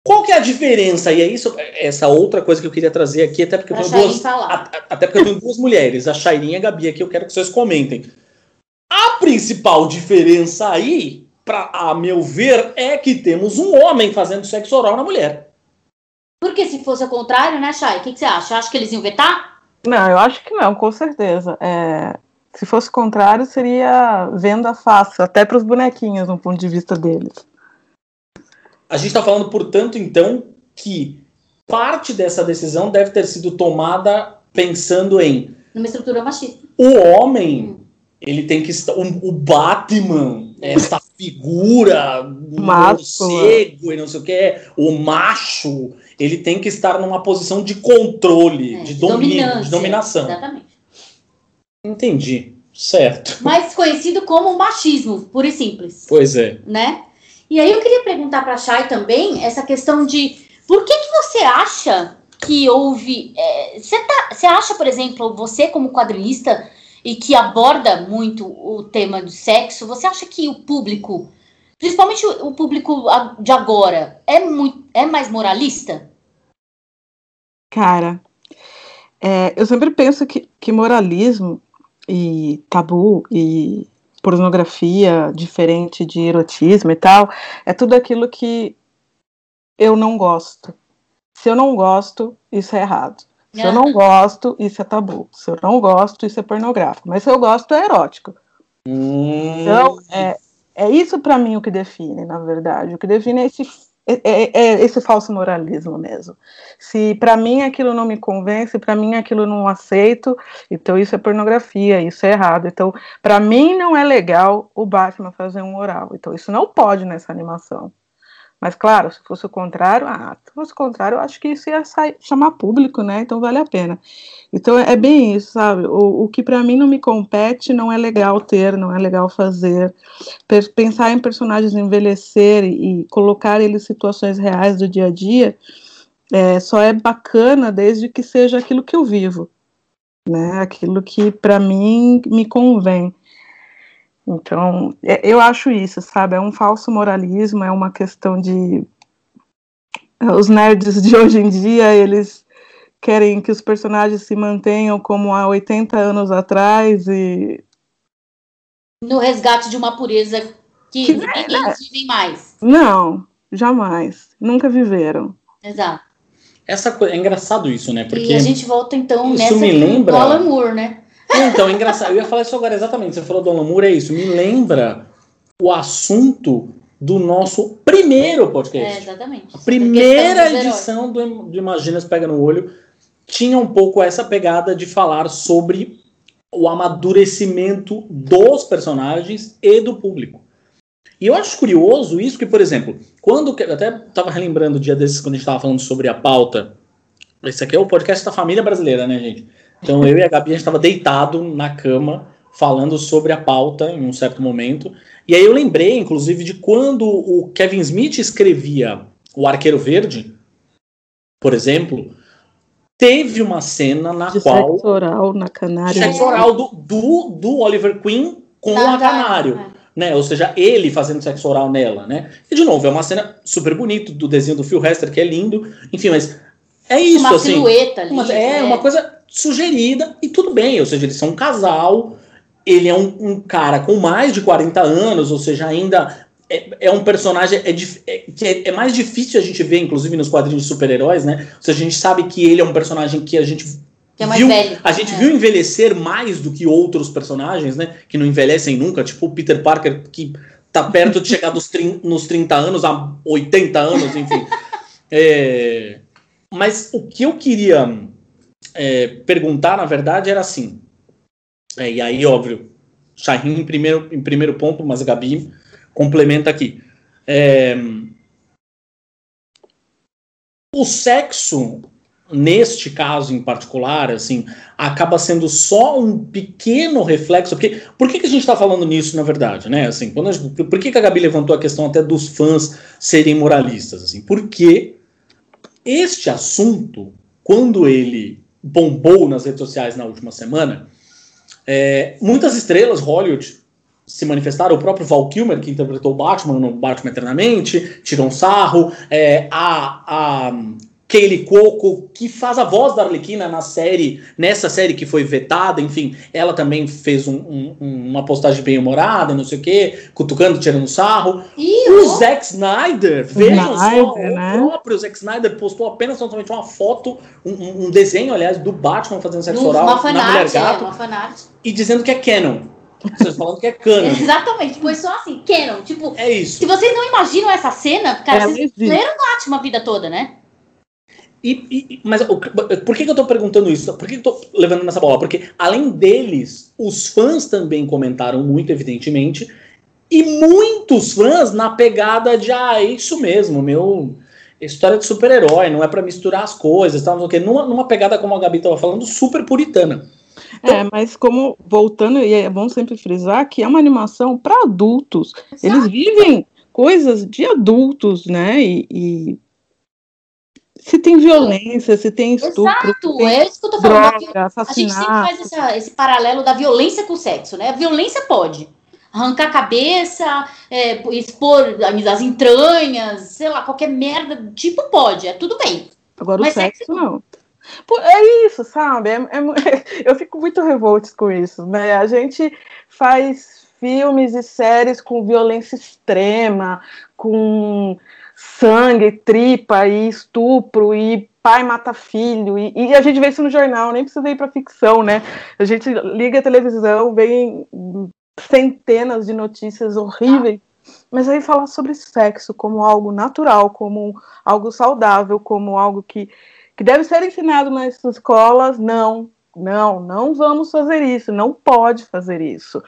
Qual que é a diferença? E é isso, essa outra coisa que eu queria trazer aqui, até porque eu tenho duas. até porque eu tenho duas mulheres, a Chairinha e a Gabi aqui, eu quero que vocês comentem. A principal diferença aí pra, a meu ver, é que temos um homem fazendo sexo oral na mulher. Porque se fosse o contrário, né, Chay? O que, que, você acha? Acha que eles iam vetar? Não, eu acho que não, com certeza. É, se fosse o contrário, seria venda fácil, até para os bonequinhos, no ponto de vista deles. A gente está falando, portanto, então, que parte dessa decisão deve ter sido tomada pensando em. Numa estrutura machista. O homem, hum. ele tem que estar. O, o Batman, essa figura, morcego e não sei o que, o macho, ele tem que estar numa posição de controle, é, de domínio, de dominação. Exatamente. Entendi. Certo. Mais conhecido como machismo, puro e simples. Pois é. Né? E aí eu queria perguntar para a Chay também essa questão de por que, que você acha que houve. É, você, tá, você acha, por exemplo, você como quadrinista, e que aborda muito o tema do sexo, você acha que o público, principalmente o público de agora, é, muito, é mais moralista? Cara, é, eu sempre penso que, que moralismo e tabu e pornografia diferente de erotismo e tal, é tudo aquilo que eu não gosto. Se eu não gosto, isso é errado. Se eu não [LAUGHS] gosto, isso é tabu. Se eu não gosto, isso é pornográfico. Mas se eu gosto, é erótico. Hum. Então, é, é isso para mim o que define, na verdade. O que define é esse, é, é, é esse falso moralismo mesmo. Se para mim aquilo não me convence, para mim aquilo não aceito, então isso é pornografia, isso é errado. Então, para mim não é legal o Batman fazer um oral. Então, isso não pode nessa animação. Mas, claro, se fosse o contrário, ah, se fosse o contrário, eu acho que isso ia sair, chamar público, né? Então vale a pena. Então é bem isso, sabe? O, o que para mim não me compete não é legal ter, não é legal fazer. Pensar em personagens envelhecer e, colocar eles em situações reais do dia a dia é, só é bacana desde que seja aquilo que eu vivo, né? Aquilo que para mim me convém. Então, é, eu acho isso, sabe? É um falso moralismo, é uma questão de. Os nerds de hoje em dia, eles querem que os personagens se mantenham como há 80 anos atrás e. No resgate de uma pureza que, que ninguém é. vive mais. Não, jamais. Nunca viveram. Exato. Essa coisa, é engraçado isso, né? Porque e a gente volta então isso nessa me lembra... do Alan Moore, né? Então, é engraçado. Eu ia falar isso agora exatamente. Você falou do Alan Moore, é isso. Me lembra o assunto do nosso primeiro podcast. É, exatamente. A primeira edição do, do Imaginas Pega no Olho tinha um pouco essa pegada de falar sobre o amadurecimento dos personagens e do público. E eu acho curioso isso que, por exemplo, quando. Eu até estava relembrando o dia desses quando a gente estava falando sobre a pauta. Esse aqui é o podcast da família brasileira, né, gente? Então eu e a Gabi a gente estava deitado na cama falando sobre a pauta em um certo momento. E aí eu lembrei, inclusive, de quando o Kevin Smith escrevia O Arqueiro Verde, por exemplo, teve uma cena na de qual. Sexo oral na canário. Sexo oral do, do, do Oliver Queen com Da- a canário. é. Né? Ou seja, ele fazendo sexo oral nela, né? E de novo, é uma cena super bonita do desenho do Phil Hester, que é lindo. Enfim, mas é isso, uma assim. silhueta ali. Uma- é né? uma coisa sugerida e tudo bem, ou seja, eles são um casal, ele é um, um cara com mais de 40 anos, ou seja, ainda é, é um personagem é, é- que é, é mais difícil a gente ver, inclusive nos quadrinhos de super-heróis, né? Ou seja, a gente sabe que ele é um personagem que a gente Que é mais viu, velho. a gente É. viu envelhecer mais do que outros personagens, né? Que não envelhecem nunca, tipo o Peter Parker, que tá perto de chegar dos nos 30 anos, há 80 anos, enfim. [LAUGHS] É, mas o que eu queria é, perguntar, na verdade, era assim. é, e aí, óbvio, Shahin em primeiro, em primeiro ponto, mas Gabi complementa aqui. É, o sexo, neste caso em particular, assim, acaba sendo só um pequeno reflexo. Porque, por que, que a gente está falando nisso, na verdade? Né? Assim, quando gente- por que, que a Gabi levantou a questão até dos fãs serem moralistas? Assim? Porque este assunto, quando ele bombou nas redes sociais na última semana, é, muitas estrelas Hollywood se manifestaram. O próprio Val Kilmer, que interpretou o Batman no Batman Eternamente, tirou um sarro. É, a, a Kaylee Cuoco, que faz a voz da Arlequina na série, nessa série que foi vetada, enfim, ela também fez um- um- uma postagem bem humorada, não sei o quê, cutucando, tirando sarro. Ih, O ó, Zack Snyder, vejam só, Snyder, o né? próprio Zack Snyder postou apenas totalmente uma foto, um, um- desenho, aliás, do Batman fazendo sexo no- oral uma na Mulher fanart, é, Gato uma fanart. e dizendo que é canon. Vocês falando que é canon. [LAUGHS] Exatamente, foi só assim, Canon. Tipo, É isso. se vocês não imaginam essa cena, cara, Ela vocês leram Batman a vida toda, né? E, e- mas o- por que, que eu tô perguntando isso? Por que, que eu tô levando nessa bola? Porque, além deles, os fãs também comentaram muito, evidentemente, e muitos fãs na pegada de, ah, é isso mesmo, meu. História de super-herói, não é pra misturar as coisas, tal, não sei o quê. Numa, numa pegada, como a Gabi tava falando, super puritana. É, mas como voltando, e é bom sempre frisar que é uma animação para adultos. Eles vivem coisas de adultos, né? E, e se tem violência, se tem estupro, Exato, tem é isso que eu tô falando. droga, A gente sempre faz essa- esse paralelo da violência com o sexo, né? A violência pode. Arrancar a cabeça, é, expor as entranhas, sei lá, qualquer merda tipo pode, é tudo bem. Agora Mas o sexo não. É isso, sabe? É, é, [LAUGHS] eu fico muito revolta com isso, né? A gente faz filmes e séries com violência extrema, com sangue, tripa e estupro e pai mata filho e, e, a gente vê isso no jornal, nem precisa ir para ficção, né? A gente liga a televisão, vem centenas de notícias horríveis, mas aí falar sobre sexo como algo natural, como algo saudável, como algo que que deve ser ensinado nas escolas, não, não, não vamos fazer isso, não pode fazer isso.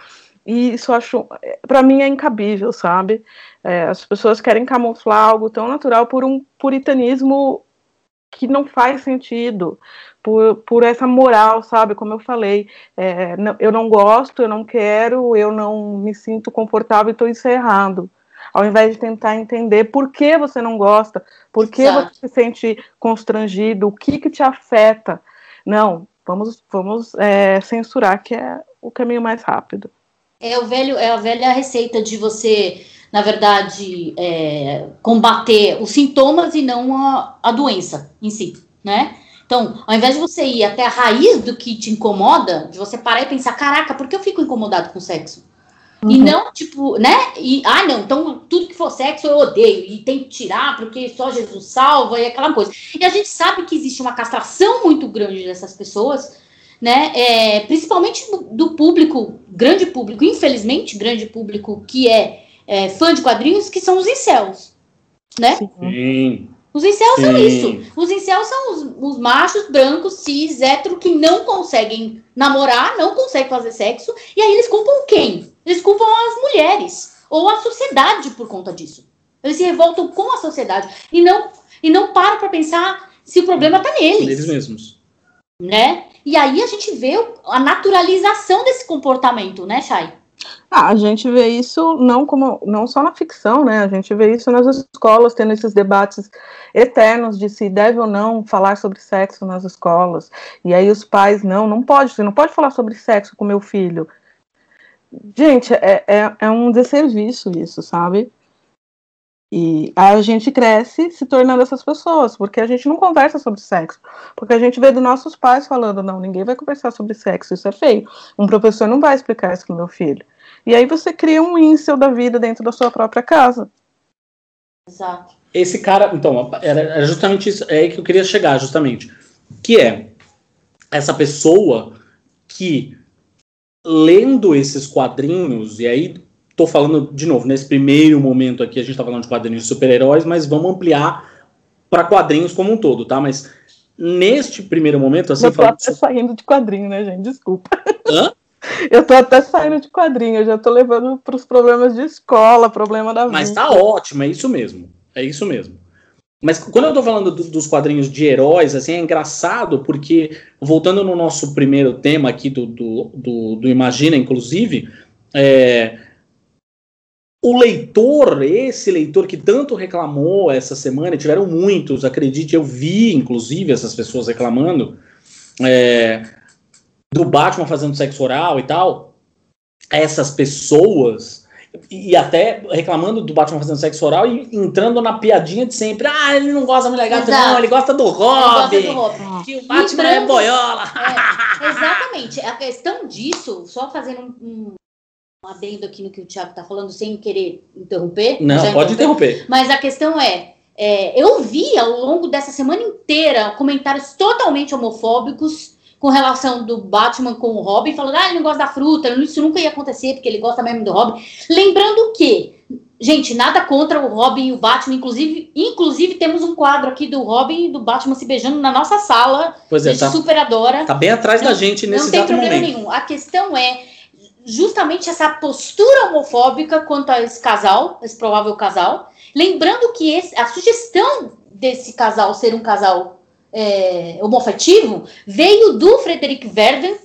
E isso eu acho, para mim é incabível, sabe? É, as pessoas querem camuflar algo tão natural por um puritanismo que não faz sentido, por, por essa moral, sabe? Como eu falei, é, não, eu não gosto, eu não quero, eu não me sinto confortável, então isso é errado ao invés de tentar entender por que você não gosta, por que Exato. você se sente constrangido, o que que te afeta. Não, vamos, vamos é, censurar, que é o caminho mais rápido. É, o velho, é a velha receita de você, na verdade, é, combater os sintomas e não a, a doença em si, né? Então, ao invés de você ir até a raiz do que te incomoda, de você parar e pensar, caraca, por que eu fico incomodado com sexo? Uhum. E não, tipo, né? E, ah, não, então tudo que for sexo eu odeio. E tem que tirar, porque só Jesus salva e aquela coisa. E a gente sabe que existe uma castração muito grande dessas pessoas, né? É, principalmente do, do, público, grande público, infelizmente, grande público que é, é fã de quadrinhos, que são os incels, né? Sim. Os incels Sim. são isso. Os incels são os, os, machos brancos, cis, hétero, que não conseguem namorar, não conseguem fazer sexo. E aí eles culpam quem? Eles culpam as mulheres. Ou a sociedade por conta disso. Eles se revoltam com a sociedade. E não, e não param para pensar se o problema tá neles. Neles mesmos. Né? E aí a gente vê a naturalização desse comportamento, né, Chay? Ah, a gente vê isso não como não só na ficção, né? A gente vê isso nas escolas, tendo esses debates eternos de se deve ou não falar sobre sexo nas escolas. E aí os pais, não, não pode, você não pode falar sobre sexo com meu filho. Gente, é, é, é um desserviço isso, sabe? E a gente cresce se tornando essas pessoas, porque a gente não conversa sobre sexo. Porque a gente vê dos nossos pais falando, não, ninguém vai conversar sobre sexo, isso é feio. Um professor não vai explicar isso pro meu filho. E aí você cria um incel da vida dentro da sua própria casa. Exato. Esse cara, então, era justamente isso, é aí que eu queria chegar, justamente. Que é essa pessoa que, lendo esses quadrinhos, e aí tô falando, de novo, nesse primeiro momento aqui, a gente tá falando de quadrinhos de super-heróis, mas vamos ampliar para quadrinhos como um todo, tá? Mas neste primeiro momento, assim. Eu tô falando... até saindo de quadrinho, né, gente? Desculpa. Hã? Eu tô até saindo de quadrinho, eu já tô levando para os problemas de escola, problema da vida. Mas tá ótimo, é isso mesmo. É isso mesmo. Mas quando eu tô falando do, dos quadrinhos de heróis, assim, é engraçado porque, voltando no nosso primeiro tema aqui do, do, do, do Imagina, inclusive, é, o leitor, esse leitor que tanto reclamou essa semana, tiveram muitos, acredite, eu vi, inclusive, essas pessoas reclamando, é, do Batman fazendo sexo oral e tal, essas pessoas, e até reclamando do Batman fazendo sexo oral e entrando na piadinha de sempre. Ah, ele não gosta da mulher gata, não, ele gosta do Robin. Ele gosta do Robin. Que o Batman é boiola. É, exatamente. A questão disso, só fazendo um adendo aqui no que o Thiago está falando, sem querer interromper. Não, pode interromper. Mas a questão é, é, eu vi ao longo dessa semana inteira comentários totalmente homofóbicos com relação do Batman com o Robin, falando, ah, ele não gosta da fruta, isso nunca ia acontecer, porque ele gosta mesmo do Robin. Lembrando que, gente, nada contra o Robin e o Batman, inclusive, inclusive temos um quadro aqui do Robin e do Batman se beijando na nossa sala. Pois é, a gente tá, super adora. Tá bem atrás não, da gente nesse Não tem problema momento. nenhum. A questão é justamente essa postura homofóbica quanto a esse casal, esse provável casal. Lembrando que esse, a sugestão desse casal ser um casal é, homoafetivo veio do Frederic Verden,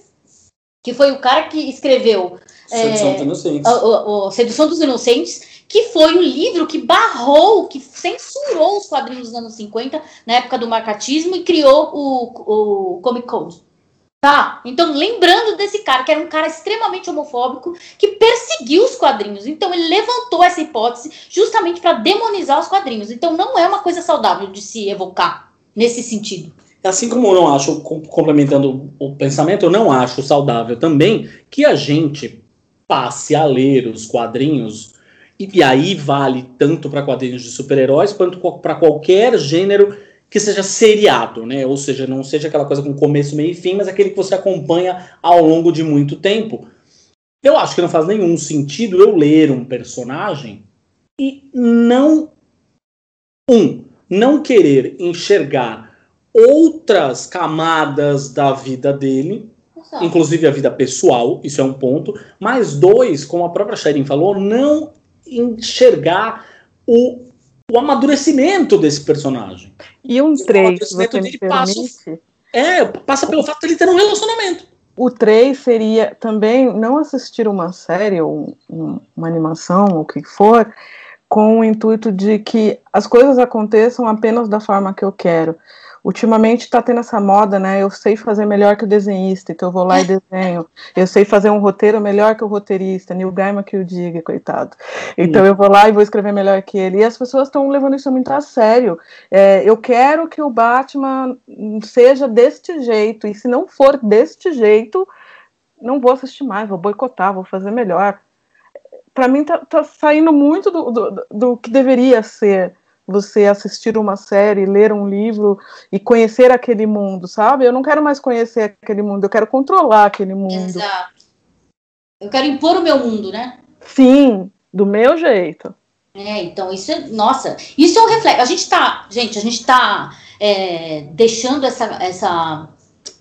que foi o cara que escreveu Sedução, é, dos Inocentes. O, o, o, Sedução dos Inocentes, que foi um livro que barrou, que censurou os quadrinhos dos anos 50, na época do marcatismo, e criou o, o Comic Code. Tá? Então, lembrando desse cara, que era um cara extremamente homofóbico, que perseguiu os quadrinhos. Então, ele levantou essa hipótese justamente para demonizar os quadrinhos. Então, não é uma coisa saudável de se evocar nesse sentido. Assim como eu não acho, complementando o pensamento, eu não acho saudável também que a gente passe a ler os quadrinhos, e, e aí vale tanto para quadrinhos de super-heróis quanto para qualquer gênero que seja seriado, né? Ou seja, não seja aquela coisa com começo, meio e fim, mas aquele que você acompanha ao longo de muito tempo. Eu acho que não faz nenhum sentido eu ler um personagem e não um não querer enxergar outras camadas da vida dele, Exato. inclusive a vida pessoal, isso é um ponto. Mas dois, como a própria Sharon falou, não enxergar o, o amadurecimento desse personagem. E um três, você me passa, é, passa pelo fato de ele ter um relacionamento. O 3 seria também não assistir uma série ou um, uma animação, ou o que for, com o intuito de que as coisas aconteçam apenas da forma que eu quero. Ultimamente está tendo essa moda, né? Eu sei fazer melhor que o desenhista, então eu vou lá e desenho. Eu sei fazer um roteiro melhor que o roteirista, Neil Gaiman que o diga, coitado. Então eu vou lá e vou escrever melhor que ele. E as pessoas estão levando isso muito a sério. É, eu quero que o Batman seja deste jeito, e se não for deste jeito, não vou assistir mais, vou boicotar, vou fazer melhor para mim tá, tá, saindo muito do, do, do, que deveria ser você assistir uma série, ler um livro e conhecer aquele mundo, sabe? Eu não quero mais conhecer aquele mundo, eu quero controlar aquele mundo. Exato. Eu quero impor o meu mundo, né? Sim, do meu jeito. É, então isso é, nossa, isso é um reflexo. A gente tá, gente, a gente tá é, deixando essa, essa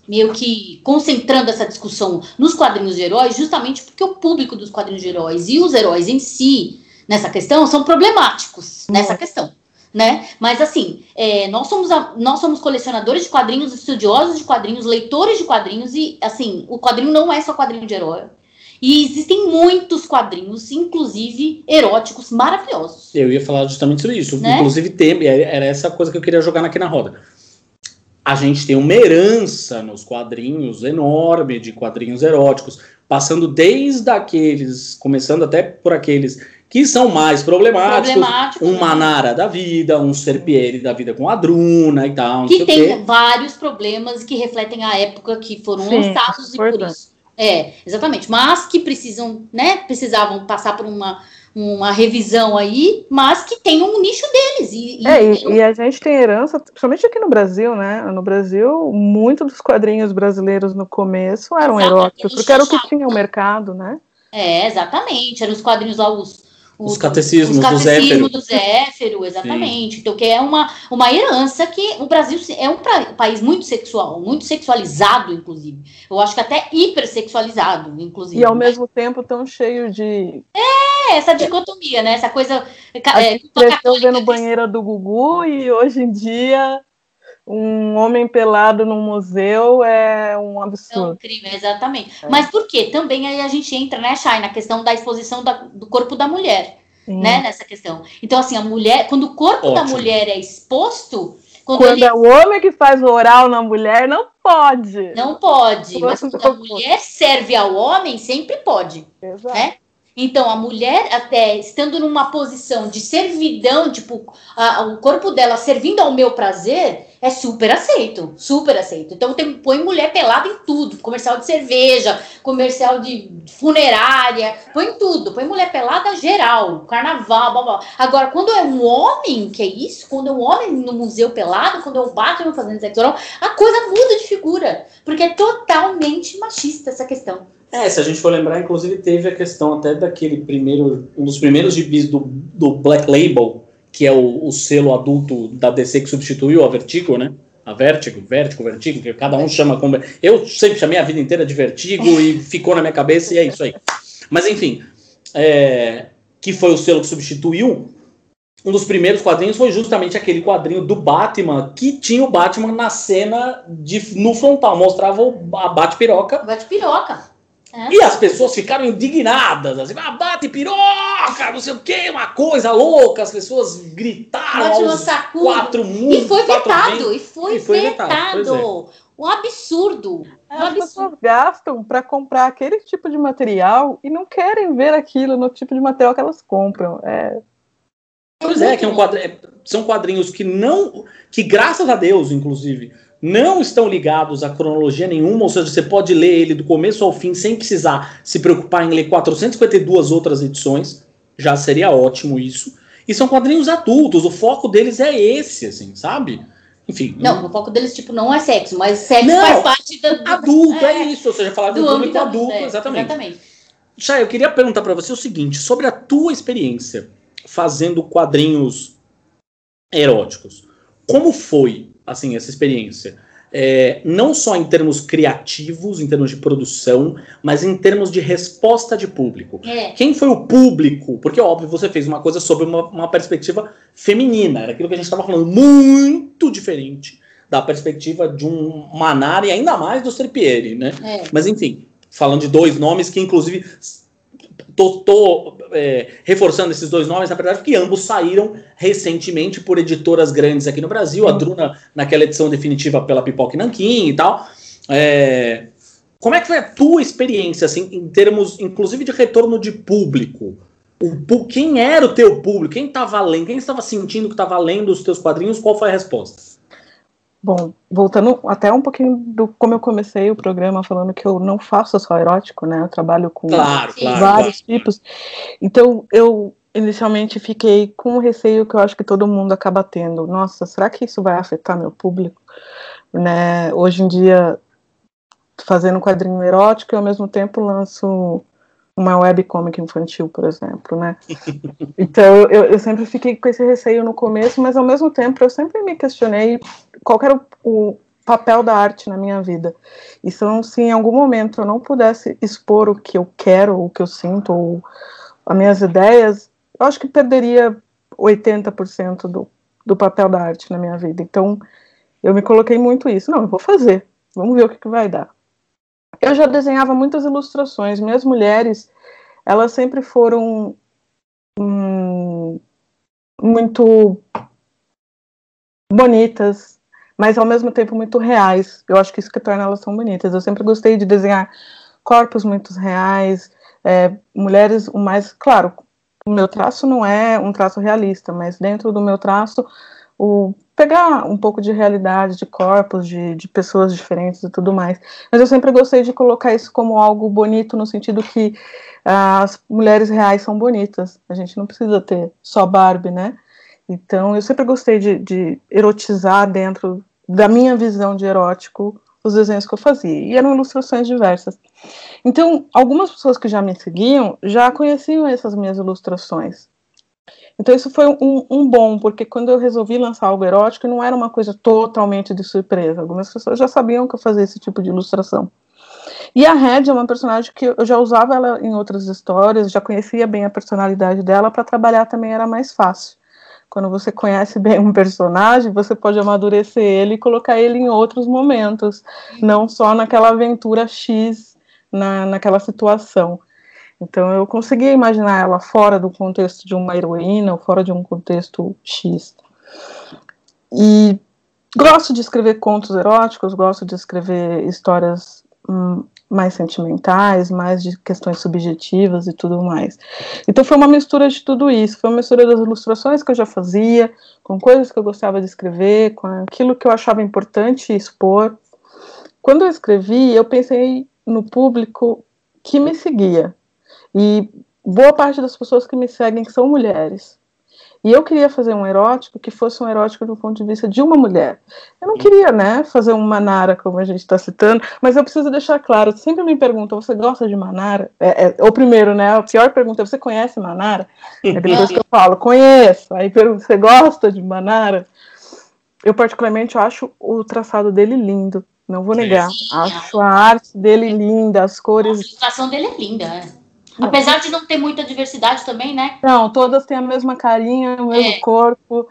meio que concentrando essa discussão nos quadrinhos de heróis, justamente porque o público dos quadrinhos de heróis e os heróis em si, nessa questão, são problemáticos nessa questão. Né? Mas assim, é, nós, somos a, nós somos colecionadores de quadrinhos, estudiosos de quadrinhos, leitores de quadrinhos, e assim, o quadrinho não é só quadrinho de herói. E existem muitos quadrinhos, inclusive eróticos, maravilhosos. Eu ia falar justamente sobre isso. Né? Inclusive, tem, era essa coisa que eu queria jogar aqui na roda a gente tem uma herança nos quadrinhos enorme de quadrinhos eróticos, passando desde aqueles, começando até por aqueles que são mais problemáticos, Problemático, um né? Manara da vida, um Serpieri da vida com a Druna e tal. Que tem vários problemas que refletem a época que foram Sim, lançados e por isso. É, exatamente. Mas que precisam, né? Precisavam passar por uma uma revisão aí, mas que tem um nicho deles. E, é, e, e, a gente tem herança, principalmente aqui no Brasil, né? No Brasil, muito dos quadrinhos brasileiros no começo eram eróticos, porque era o que tinha o mercado, né? É, exatamente. Eram os quadrinhos lá, os os catecismos, os catecismo do Zéfiro. exatamente. Sim. Então, que é uma, uma herança que o Brasil é um país muito sexual, muito sexualizado, inclusive. Eu acho que até hipersexualizado, inclusive. E ao né? mesmo tempo tão cheio de. É, essa dicotomia, né? Essa coisa. A é, cresceu vendo banheira do Gugu e hoje em dia um homem pelado num museu é um absurdo. É um crime, exatamente. É. Mas por quê? Também aí a gente entra, né, Chay, na questão da exposição da, do corpo da mulher, Sim. né, nessa questão. Então, assim, a mulher, quando o corpo Ótimo. da mulher é exposto... Quando, quando ele... é o homem que faz o oral na mulher, não pode. Não pode, mas quando a mulher serve ao homem, sempre pode, Exato. né? Então, a mulher, até estando numa posição de servidão, tipo, a, o corpo dela servindo ao meu prazer, é super aceito, super aceito. Então tem, põe mulher pelada em tudo, comercial de cerveja, comercial de funerária, põe tudo, põe mulher pelada geral, carnaval, blá, blá. Agora, quando é um homem, que é isso? Quando é um homem no museu pelado, quando é um Batman fazendo sexo oral, a coisa muda de figura, porque é totalmente machista essa questão. É, se a gente for lembrar, inclusive teve a questão até daquele primeiro, um dos primeiros gibis do, do Black Label, que é o, o, selo adulto da DC que substituiu a Vertigo, né? A Vertigo, Vertigo, Vertigo, que cada um chama como. Eu sempre chamei a vida inteira de Vertigo e [LAUGHS] ficou na minha cabeça e é isso aí. Mas enfim, é, que foi o selo que substituiu. Um dos primeiros quadrinhos foi justamente aquele quadrinho do Batman que tinha o Batman na cena de, no frontal, mostrava o, a Bate-Piroca. Bate-Piroca. É. E as pessoas ficaram indignadas, assim, ah, bate piroca, não sei o que, uma coisa louca, as pessoas gritaram aos quatro mundos. E foi vetado, e foi, e foi vetado. vetado. É. Um absurdo. É, um as absurdo. pessoas gastam para comprar aquele tipo de material e não querem ver aquilo no tipo de material que elas compram. É... Pois é, que é um é, são quadrinhos que não. que graças a Deus, inclusive, não estão ligados a cronologia nenhuma, ou seja, você pode ler ele do começo ao fim sem precisar se preocupar em ler 452 outras edições, já seria ótimo isso. E são quadrinhos adultos, o foco deles é esse, assim, sabe? Enfim. Não, o foco deles, tipo, não é sexo, mas sexo não, faz parte da. Adulto, é, é, isso, ou seja, falar do, do público adulto, é, exatamente. Exatamente. Chay, eu queria perguntar para você o seguinte, sobre a tua experiência fazendo quadrinhos eróticos. Como foi, assim, essa experiência? É, não só em termos criativos, em termos de produção, mas em termos de resposta de público. É. Quem foi o público? Porque, óbvio, você fez uma coisa sobre uma, uma perspectiva feminina, era aquilo que a gente estava falando, muito diferente da perspectiva de um Manara e ainda mais do Serpieri, né? É. Mas, enfim, falando de dois nomes que, inclusive, tô, tô é, reforçando esses dois nomes, na verdade, porque ambos saíram recentemente por editoras grandes aqui no Brasil. A Druna, naquela edição definitiva pela Pipoca Nanquim e tal. É, como é que foi a tua experiência, assim, em termos, inclusive, de retorno de público? O, quem era o teu público? Quem estava lendo? Quem estava sentindo que estava lendo os teus quadrinhos? Qual foi a resposta? Bom, voltando até um pouquinho do como eu comecei o programa falando que eu não faço só erótico, né? Eu trabalho com claro, claro, vários claro. tipos. Então, eu inicialmente fiquei com um receio que eu acho que todo mundo acaba tendo. Nossa, será que isso vai afetar meu público? Né? Hoje em dia, fazendo quadrinho erótico e ao mesmo tempo lanço uma webcomic infantil, por exemplo, né? [LAUGHS] Então eu, eu, sempre fiquei com esse receio no começo, mas ao mesmo tempo eu sempre me questionei qual era o, o papel da arte na minha vida. E se, se em algum momento eu não pudesse expor o que eu quero, o que eu sinto, ou as minhas ideias, eu acho que perderia 80% do, do papel da arte na minha vida. Então eu me coloquei muito isso. Não, eu vou fazer. Vamos ver o que, que vai dar. Eu já desenhava muitas ilustrações. Minhas mulheres, elas sempre foram hum, muito bonitas, mas ao mesmo tempo muito reais. Eu acho que isso que torna elas tão bonitas. Eu sempre gostei de desenhar corpos muito reais, é, mulheres o mais claro. O meu traço não é um traço realista, mas dentro do meu traço o pegar um pouco de realidade de corpos, de, de pessoas diferentes e tudo mais. Mas eu sempre gostei de colocar isso como algo bonito, no sentido que uh, as mulheres reais são bonitas. A gente não precisa ter só Barbie, né? Então eu sempre gostei de, de erotizar dentro da minha visão de erótico os desenhos que eu fazia. E eram ilustrações diversas. Então, algumas pessoas que já me seguiam já conheciam essas minhas ilustrações. Então isso foi um, um, bom, porque quando eu resolvi lançar algo erótico, não era uma coisa totalmente de surpresa. Algumas pessoas já sabiam que eu fazia esse tipo de ilustração. E a Red é uma personagem que eu já usava ela em outras histórias, já conhecia bem a personalidade dela, para trabalhar também era mais fácil. Quando você conhece bem um personagem, você pode amadurecer ele e colocar ele em outros momentos, não só naquela aventura X, na, naquela situação. Então eu conseguia imaginar ela fora do contexto de uma heroína ou fora de um contexto X. E gosto de escrever contos eróticos, gosto de escrever histórias hum, mais sentimentais, mais de questões subjetivas e tudo mais. Então foi uma mistura de tudo isso, foi uma mistura das ilustrações que eu já fazia, com coisas que eu gostava de escrever, com aquilo que eu achava importante expor. Quando eu escrevi, eu pensei no público que me seguia, e boa parte das pessoas que me seguem são mulheres. E eu queria fazer um erótico que fosse um erótico do ponto de vista de uma mulher. Eu não queria, né, fazer um Manara, como a gente está citando, mas eu preciso deixar claro, sempre me perguntam, você gosta de Manara? É, é, ou primeiro, né, a pior pergunta é, você conhece Manara? É depois que eu falo, conheço. Aí pergunto, você gosta de Manara? Eu particularmente acho o traçado dele lindo, não vou negar. Acho a arte dele linda, as cores... A ilustração dele é linda, né? Apesar de não ter muita diversidade também, né? Não, todas têm a mesma carinha, o mesmo é. corpo.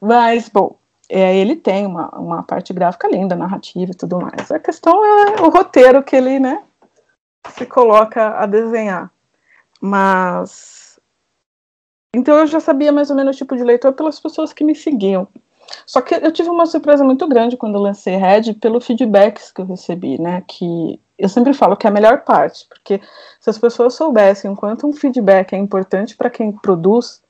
Mas, bom, é, ele tem uma, uma parte gráfica linda, narrativa e tudo mais. A questão é o roteiro que ele, né, se coloca a desenhar. Mas. Então eu já sabia mais ou menos o tipo de leitor pelas pessoas que me seguiam. Só que eu tive uma surpresa muito grande quando lancei Red pelo feedbacks que eu recebi, né? Que eu sempre falo que é a melhor parte, porque se as pessoas soubessem o quanto um feedback é importante para quem produz,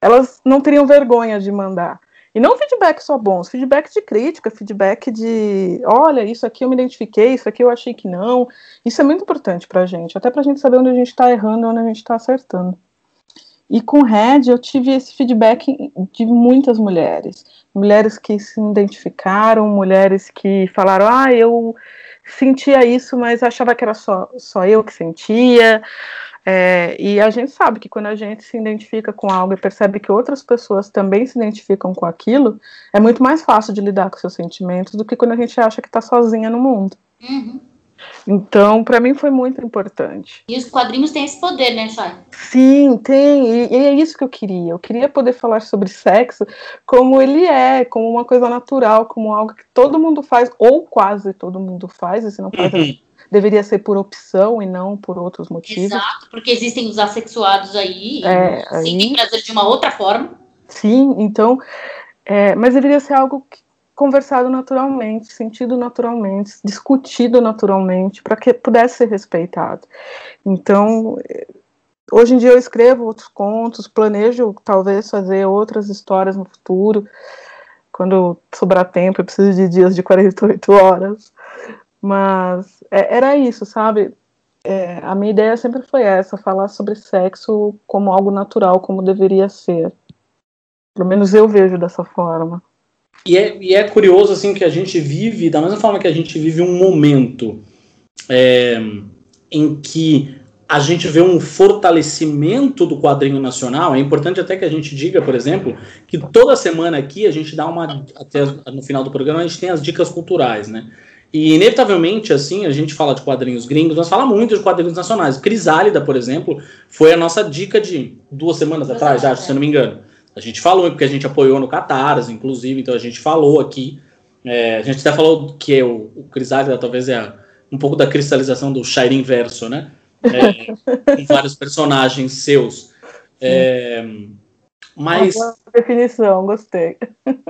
elas não teriam vergonha de mandar. E não feedback só bons, feedback de crítica, feedback de, olha, isso aqui eu me identifiquei, isso aqui eu achei que não. Isso é muito importante pra gente, até pra gente saber onde a gente tá errando e onde a gente tá acertando. E com Red eu tive esse feedback de muitas mulheres. Mulheres que se identificaram, mulheres que falaram, ah, eu sentia isso, mas achava que era só, só eu que sentia. É, e a gente sabe que quando a gente se identifica com algo e percebe que outras pessoas também se identificam com aquilo, é muito mais fácil de lidar com seus sentimentos do que quando a gente acha que está sozinha no mundo. Uhum. Então, para mim foi muito importante. E os quadrinhos têm esse poder, né, Chay? Sim, tem. E, e, é isso que eu queria. Eu queria poder falar sobre sexo como ele é, como uma coisa natural, como algo que todo mundo faz, ou quase todo mundo faz, e se não faz, uhum. deveria ser por opção e não por outros motivos. Exato, porque existem os assexuados aí, é, e sentem prazer de uma outra forma. Sim, então. É, mas deveria ser algo que conversado naturalmente, sentido naturalmente, discutido naturalmente, para que pudesse ser respeitado. Então, hoje em dia eu escrevo outros contos, planejo talvez fazer outras histórias no futuro, quando sobrar tempo, eu preciso de dias de 48 horas. Mas é, era isso, sabe? É, a minha ideia sempre foi essa, falar sobre sexo como algo natural, como deveria ser. Pelo menos eu vejo dessa forma. E é, e é curioso assim que a gente vive, da mesma forma que a gente vive um momento é, em que a gente vê um fortalecimento do quadrinho nacional. É importante até que a gente diga, por exemplo, que toda semana aqui a gente dá uma. Até no final do programa a gente tem as dicas culturais, né? E inevitavelmente, assim, a gente fala de quadrinhos gringos, mas fala muito de quadrinhos nacionais. Crisálida, por exemplo, foi a nossa dica de duas semanas atrás, acho, se eu não me engano. A gente falou, porque a gente apoiou no Catarse, inclusive, então a gente falou aqui. É, a gente até falou que o, o Crisálida talvez é um pouco da cristalização do Shire Inverso, né? É, [LAUGHS] com vários personagens seus. É, mas. Uma definição, gostei.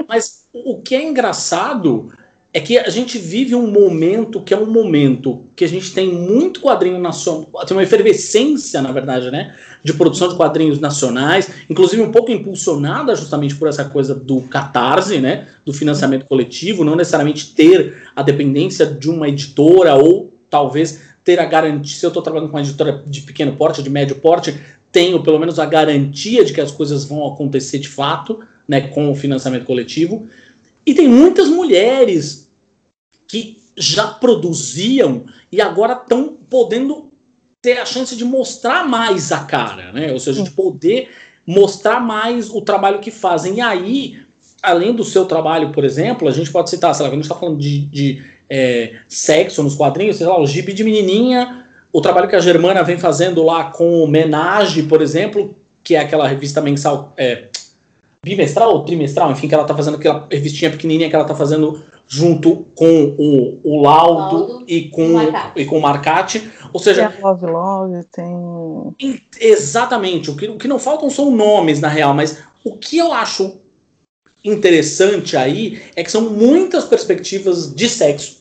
Mas o que é engraçado é que a gente vive um momento que é um momento que a gente tem muito quadrinho nacional, tem uma efervescência, na verdade, né, de produção de quadrinhos nacionais, inclusive um pouco impulsionada justamente por essa coisa do catarse, né, do financiamento coletivo, não necessariamente ter a dependência de uma editora ou talvez ter a garantia, se eu estou trabalhando com uma editora de pequeno porte, de médio porte, tenho pelo menos a garantia de que as coisas vão acontecer de fato, né, com o financiamento coletivo. E tem muitas mulheres que já produziam e agora estão podendo ter a chance de mostrar mais a cara, né? Ou seja, de poder mostrar mais o trabalho que fazem. E aí, além do seu trabalho, por exemplo, a gente pode citar, sei lá, quando a gente está falando de, de é, sexo nos quadrinhos, sei lá, o Gibi de Menininha, o trabalho que a Germana vem fazendo lá com o Menage, por exemplo, que é aquela revista mensal, é, bimestral ou trimestral, enfim, que ela tá fazendo aquela revistinha pequenininha que ela tá fazendo junto com o, o laudo, laudo e com o e com o Marcate, ou seja, tem Love Love, tem exatamente, o que, o que não faltam são nomes na real, mas o que eu acho interessante aí é que são muitas perspectivas de sexo.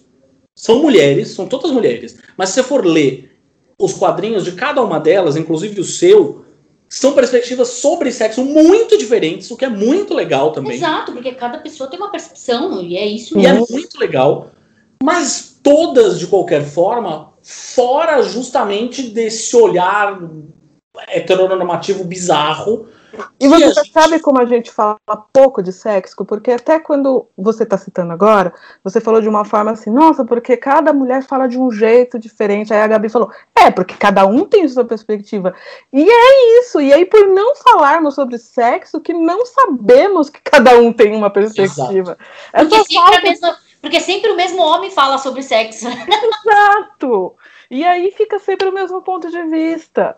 São mulheres, são todas mulheres, mas se você for ler os quadrinhos de cada uma delas, inclusive o seu, são perspectivas sobre sexo muito diferentes, o que é muito legal também. Exato, porque cada pessoa tem uma percepção, e é isso E é muito legal. Mas todas, de qualquer forma, fora justamente desse olhar heteronormativo bizarro e você gente... sabe como a gente fala pouco de sexo? Porque até quando você está citando agora, você falou de uma forma assim, nossa, porque cada mulher fala de um jeito diferente. Aí a Gabi falou, é, porque cada um tem sua perspectiva. E é isso. E aí, por não falarmos sobre sexo, que não sabemos que cada um tem uma perspectiva. Porque sempre, mesma, porque sempre o mesmo homem fala sobre sexo. Exato. E aí fica sempre o mesmo ponto de vista.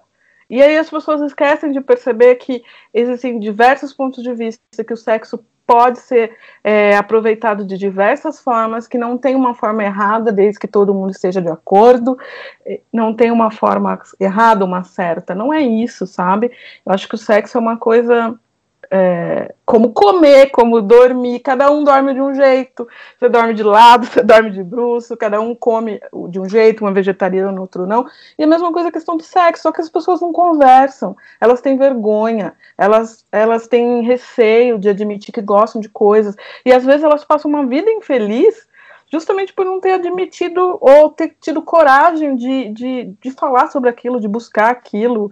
E aí as pessoas esquecem de perceber que existem diversos pontos de vista, que o sexo pode ser é, aproveitado de diversas formas, que não tem uma forma errada, desde que todo mundo esteja de acordo, é, não tem uma forma errada, uma certa. Não é isso, sabe? Eu acho que o sexo é uma coisa é, como comer, como dormir. Cada um dorme de um jeito. Você dorme de lado, [LAUGHS] você dorme de bruxo, cada um come de um jeito, uma vegetariana, outro não. E a mesma coisa a questão do sexo, só que as pessoas não conversam, elas têm vergonha, elas, elas têm receio de admitir que gostam de coisas. E às vezes elas passam uma vida infeliz justamente por não ter admitido ou ter tido coragem de, de, de falar sobre aquilo, de buscar aquilo.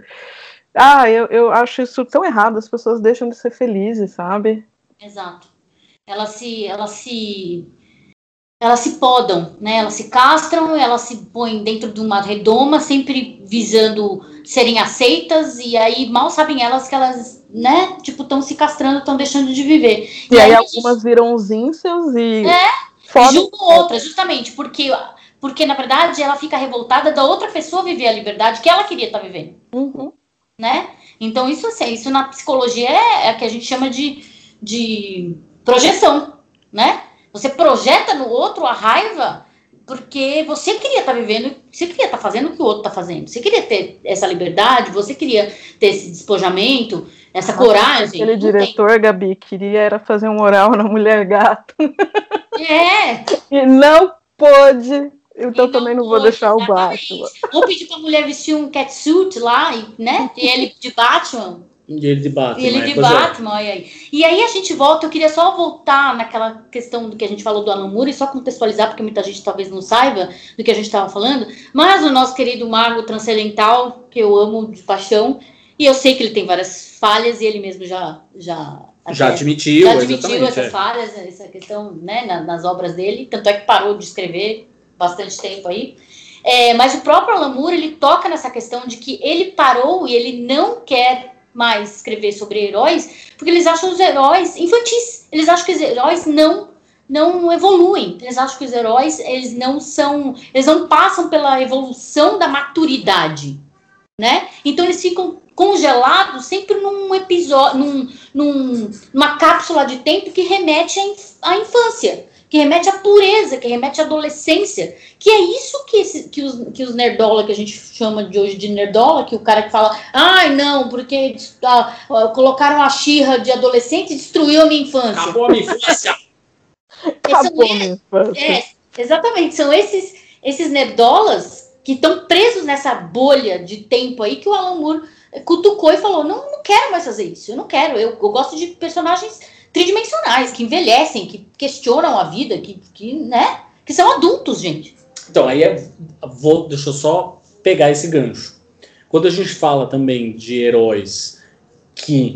Ah, eu, eu acho isso tão errado, as pessoas deixam de ser felizes, sabe? Exato. Elas se, elas se, elas se podam, né? Elas se castram, elas se põem dentro de uma redoma, sempre visando serem aceitas, e aí mal sabem elas que elas, né? Tipo, estão se castrando, estão deixando de viver. E, e aí, aí, algumas gente... viram os incels e. É, junto outras, justamente, porque, porque na verdade ela fica revoltada da outra pessoa viver a liberdade que ela queria estar tá vivendo. Uhum. Né? Então, isso assim, isso na psicologia é, é o que a gente chama de, de projeção, né? Você projeta no outro a raiva porque você queria estar tá vivendo, você queria estar tá fazendo o que o outro está fazendo. Você queria ter essa liberdade, você queria ter esse despojamento, essa coragem. Aquele diretor, tem. Gabi, queria era fazer um oral na mulher gato. É. [LAUGHS] e não pôde. Então também não, vou deixar o baixo. Ou pedir pra mulher vestir um catsuit lá, né? E ele de Batman. E ele de Batman. E ele de é. Batman, olha aí. E aí a gente volta, eu queria só voltar naquela questão do que a gente falou do Alan Moore, e só contextualizar, porque muita gente talvez não saiba do que a gente estava falando, mas o nosso querido Mago Transcendental, que eu amo de paixão, e eu sei que ele tem várias falhas, e ele mesmo já, já já admitiu, já admitiu essas é. falhas, essa questão né, nas obras dele, tanto é que parou de escrever bastante tempo aí. É, mas o próprio Alan Moore, ele toca nessa questão de que ele parou e ele não quer mais escrever sobre heróis, porque eles acham os heróis infantis. Eles acham que os heróis não não evoluem. Eles acham que os heróis eles não são, eles não passam pela evolução da maturidade, né? Então eles ficam congelado sempre num episódio, num, num, numa cápsula de tempo que remete à, à infância, que remete à pureza, que remete à adolescência, que é isso que, esse, que, os, que os nerdola, que a gente chama de hoje de nerdola, que o cara que fala, ai não, porque ah, colocaram a xirra de adolescente e destruiu a minha infância. Acabou a minha infância. [LAUGHS] Acabou a minha infância. É, exatamente, são esses, esses nerdolas que estão presos nessa bolha de tempo aí que o Alan Moore cutucou e falou: não, não quero mais fazer isso, eu não quero. Eu, eu gosto de personagens tridimensionais, que envelhecem, que questionam a vida, que, que, né, que são adultos, gente. Então, aí é, vou, deixa eu só pegar esse gancho. Quando a gente fala também de heróis que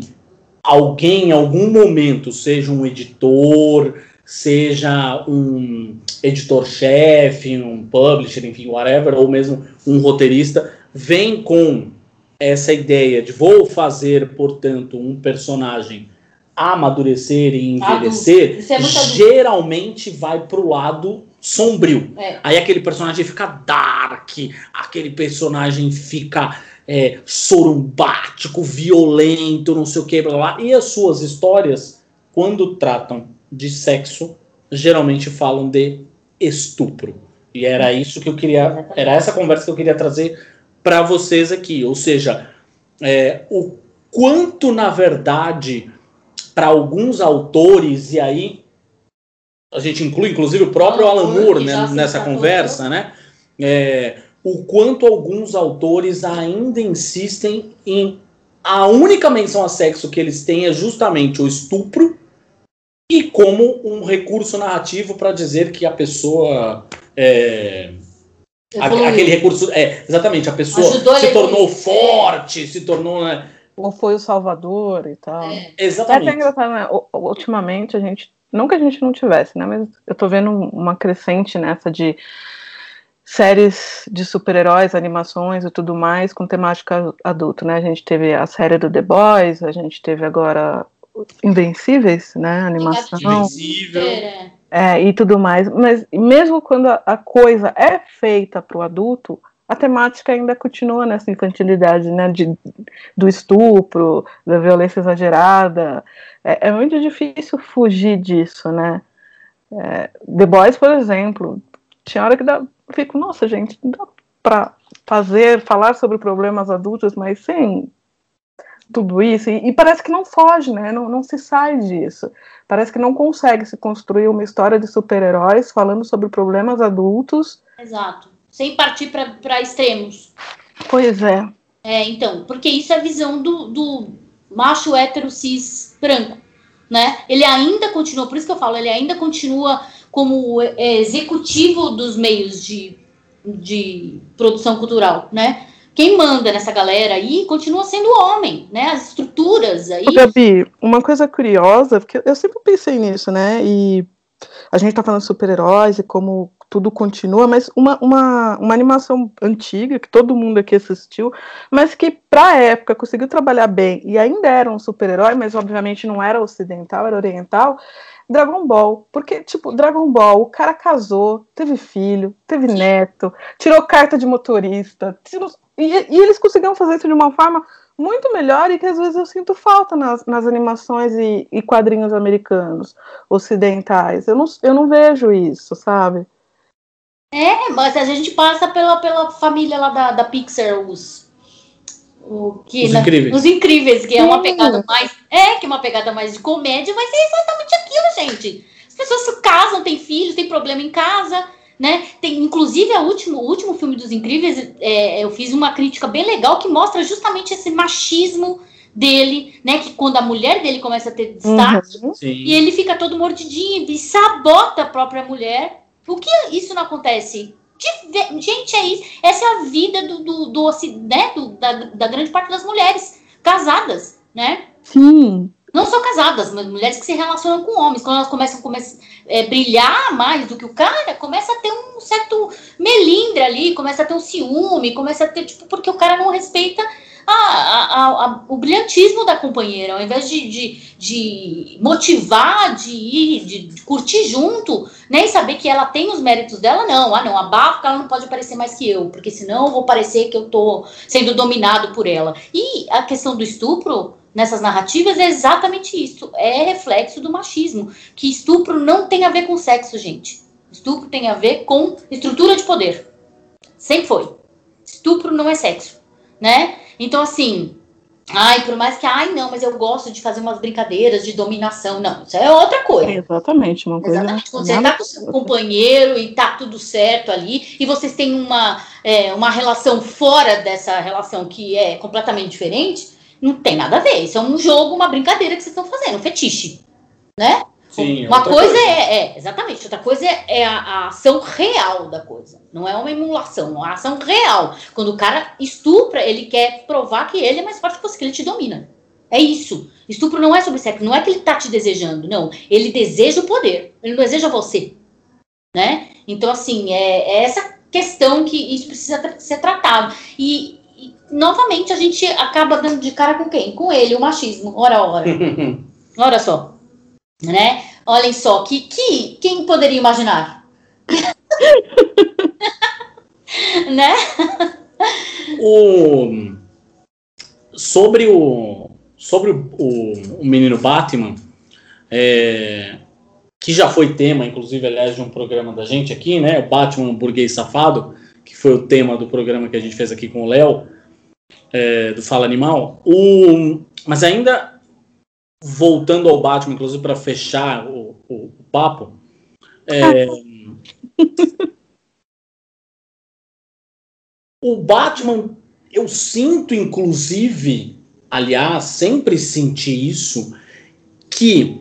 alguém em algum momento, seja um editor, seja um editor-chefe, um publisher, enfim, whatever, ou mesmo um roteirista, vem com essa ideia de vou fazer, portanto, um personagem amadurecer e envelhecer, é geralmente vai pro lado sombrio. É. Aí aquele personagem fica dark, aquele personagem fica é, sorumbático, violento, não sei o que, blá, blá. E as suas histórias, quando tratam de sexo, geralmente falam de estupro. E era isso que eu queria, era essa conversa que eu queria trazer para vocês aqui. Ou seja, é, o quanto, na verdade, para alguns autores, e aí a gente inclui inclusive o próprio Alan Moore né, nessa conversa, né? É, o quanto alguns autores ainda insistem em a única menção a sexo que eles têm é justamente o estupro e como um recurso narrativo para dizer que a pessoa é, aquele recurso. É, exatamente, a pessoa Ajudou se tornou forte, se tornou. Né? Ou foi o Salvador e tal. É. Exatamente. É engraçado, né? Ultimamente a gente. Não que a gente não tivesse, né? Mas eu tô vendo uma crescente nessa de séries de super-heróis, animações e tudo mais com temática adulta, né? A gente teve a série do The Boys, a gente teve agora Invencíveis, né? Animação. Invencível. É, e tudo mais. Mas mesmo quando a, a coisa é feita para o adulto, a temática ainda continua nessa infantilidade, né? De, do estupro, da violência exagerada. É, é muito difícil fugir disso, né? É, The Boys, por exemplo, tinha hora que dá, fico, nossa, gente, não dá para fazer, falar sobre problemas adultos, mas sem tudo isso, e, e, parece que não foge, né? Não, não se sai disso. Parece que não consegue se construir uma história de super-heróis falando sobre problemas adultos. Exato. Sem partir para extremos. Pois é. É, então, porque isso é a visão do, do macho hétero cis branco, né? Ele ainda continua, por isso que eu falo, ele ainda continua como é, executivo dos meios de, de produção cultural, né? quem manda nessa galera aí continua sendo o homem, né? As estruturas aí. Gabi, uma coisa curiosa, porque eu sempre pensei nisso, né? E a gente tá falando de super-heróis e como tudo continua, mas uma, uma, uma animação antiga que todo mundo aqui assistiu, mas que pra época conseguiu trabalhar bem e ainda era um super-herói, mas obviamente não era ocidental, era oriental. Dragon Ball. Porque, tipo, Dragon Ball, o cara casou, teve filho, teve neto, tirou carta de motorista, tirou, e, e, eles conseguiram fazer isso de uma forma muito melhor e que às vezes eu sinto falta nas, nas animações e, e, quadrinhos americanos, ocidentais. Eu não, eu não vejo isso, sabe? É, mas a gente passa pela, pela família lá da, da Pixar, os. O, que, os, incríveis. os incríveis, que é uma pegada mais. É, que é uma pegada mais de comédia, mas é exatamente aquilo, gente. As pessoas se casam, têm filhos, têm problema em casa né? Tem, inclusive, a último, o último filme dos Incríveis, é, eu fiz uma crítica bem legal que mostra justamente esse machismo dele, né? Que quando a mulher dele começa a ter destaque uhum. e ele fica todo mordidinho e sabota a própria mulher. Por que isso não acontece? De, gente, é isso. Essa é a vida do, do, do, né, do da, da grande parte das mulheres casadas, né? Sim não só casadas, mas mulheres que se relacionam com homens. Quando elas começam a começam, é, brilhar mais do que o cara, começa a ter um certo melindre ali, começa a ter um ciúme, começa a ter, tipo, porque o cara não respeita a, a, a, o brilhantismo da companheira. Ao invés de, de, de motivar, de ir, de, de, curtir junto, nem saber que ela tem os méritos dela, não. Ah, não, abafa que ela não pode parecer mais que eu, porque senão eu vou parecer que eu tô sendo dominado por ela. E a questão do estupro nessas narrativas é exatamente isso. É reflexo do machismo. Que estupro não tem a ver com sexo, gente. Estupro tem a ver com estrutura de poder. Sempre foi. Estupro não é sexo, né? Então, assim, ai, por mais que, ai, não, mas eu gosto de fazer umas brincadeiras de dominação. Não, isso é outra coisa. É exatamente, uma coisa. Exatamente. Quando você tá com seu companheiro e tá tudo certo ali, e vocês têm uma, é, uma relação fora dessa relação que é completamente diferente, não tem nada a ver. Isso é um jogo, uma brincadeira que vocês estão fazendo, um fetiche. Né? Sim, uma coisa, coisa. É, é, exatamente, outra coisa é, a, a, ação real da coisa. Não é uma emulação, é uma ação real. Quando o cara estupra, ele quer provar que ele é mais forte que você, que ele te domina. É isso. Estupro não é sobre sexo, não é que ele tá te desejando, não. Ele deseja o poder, ele não deseja você. Né? Então, assim, é, é essa questão que isso precisa tra ser tratado. E novamente a gente acaba dando de cara com quem? Com ele, o machismo, ora ora. [LAUGHS] Olha só. Né? Olhem só, que, que quem poderia imaginar? [LAUGHS] né? O, sobre o sobre o, o, o menino Batman, é, que já foi tema, inclusive, aliás, de um programa da gente aqui, né? O Batman Burguês Safado, que foi o tema do programa que a gente fez aqui com o Léo é, do Fala Animal. O, mas ainda voltando ao Batman, inclusive para fechar o, o, o papo, é, [LAUGHS] o Batman, eu sinto, inclusive, aliás, sempre senti isso, que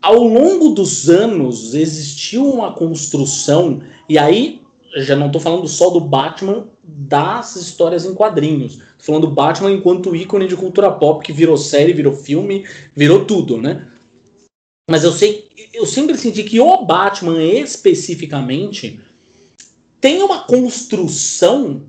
ao longo dos anos existiu uma construção, e aí já não estou falando só do Batman das histórias em quadrinhos. Tô falando do Batman enquanto ícone de cultura pop que virou série, virou filme, virou tudo, né? Mas eu sei, eu sempre senti que o Batman especificamente tem uma construção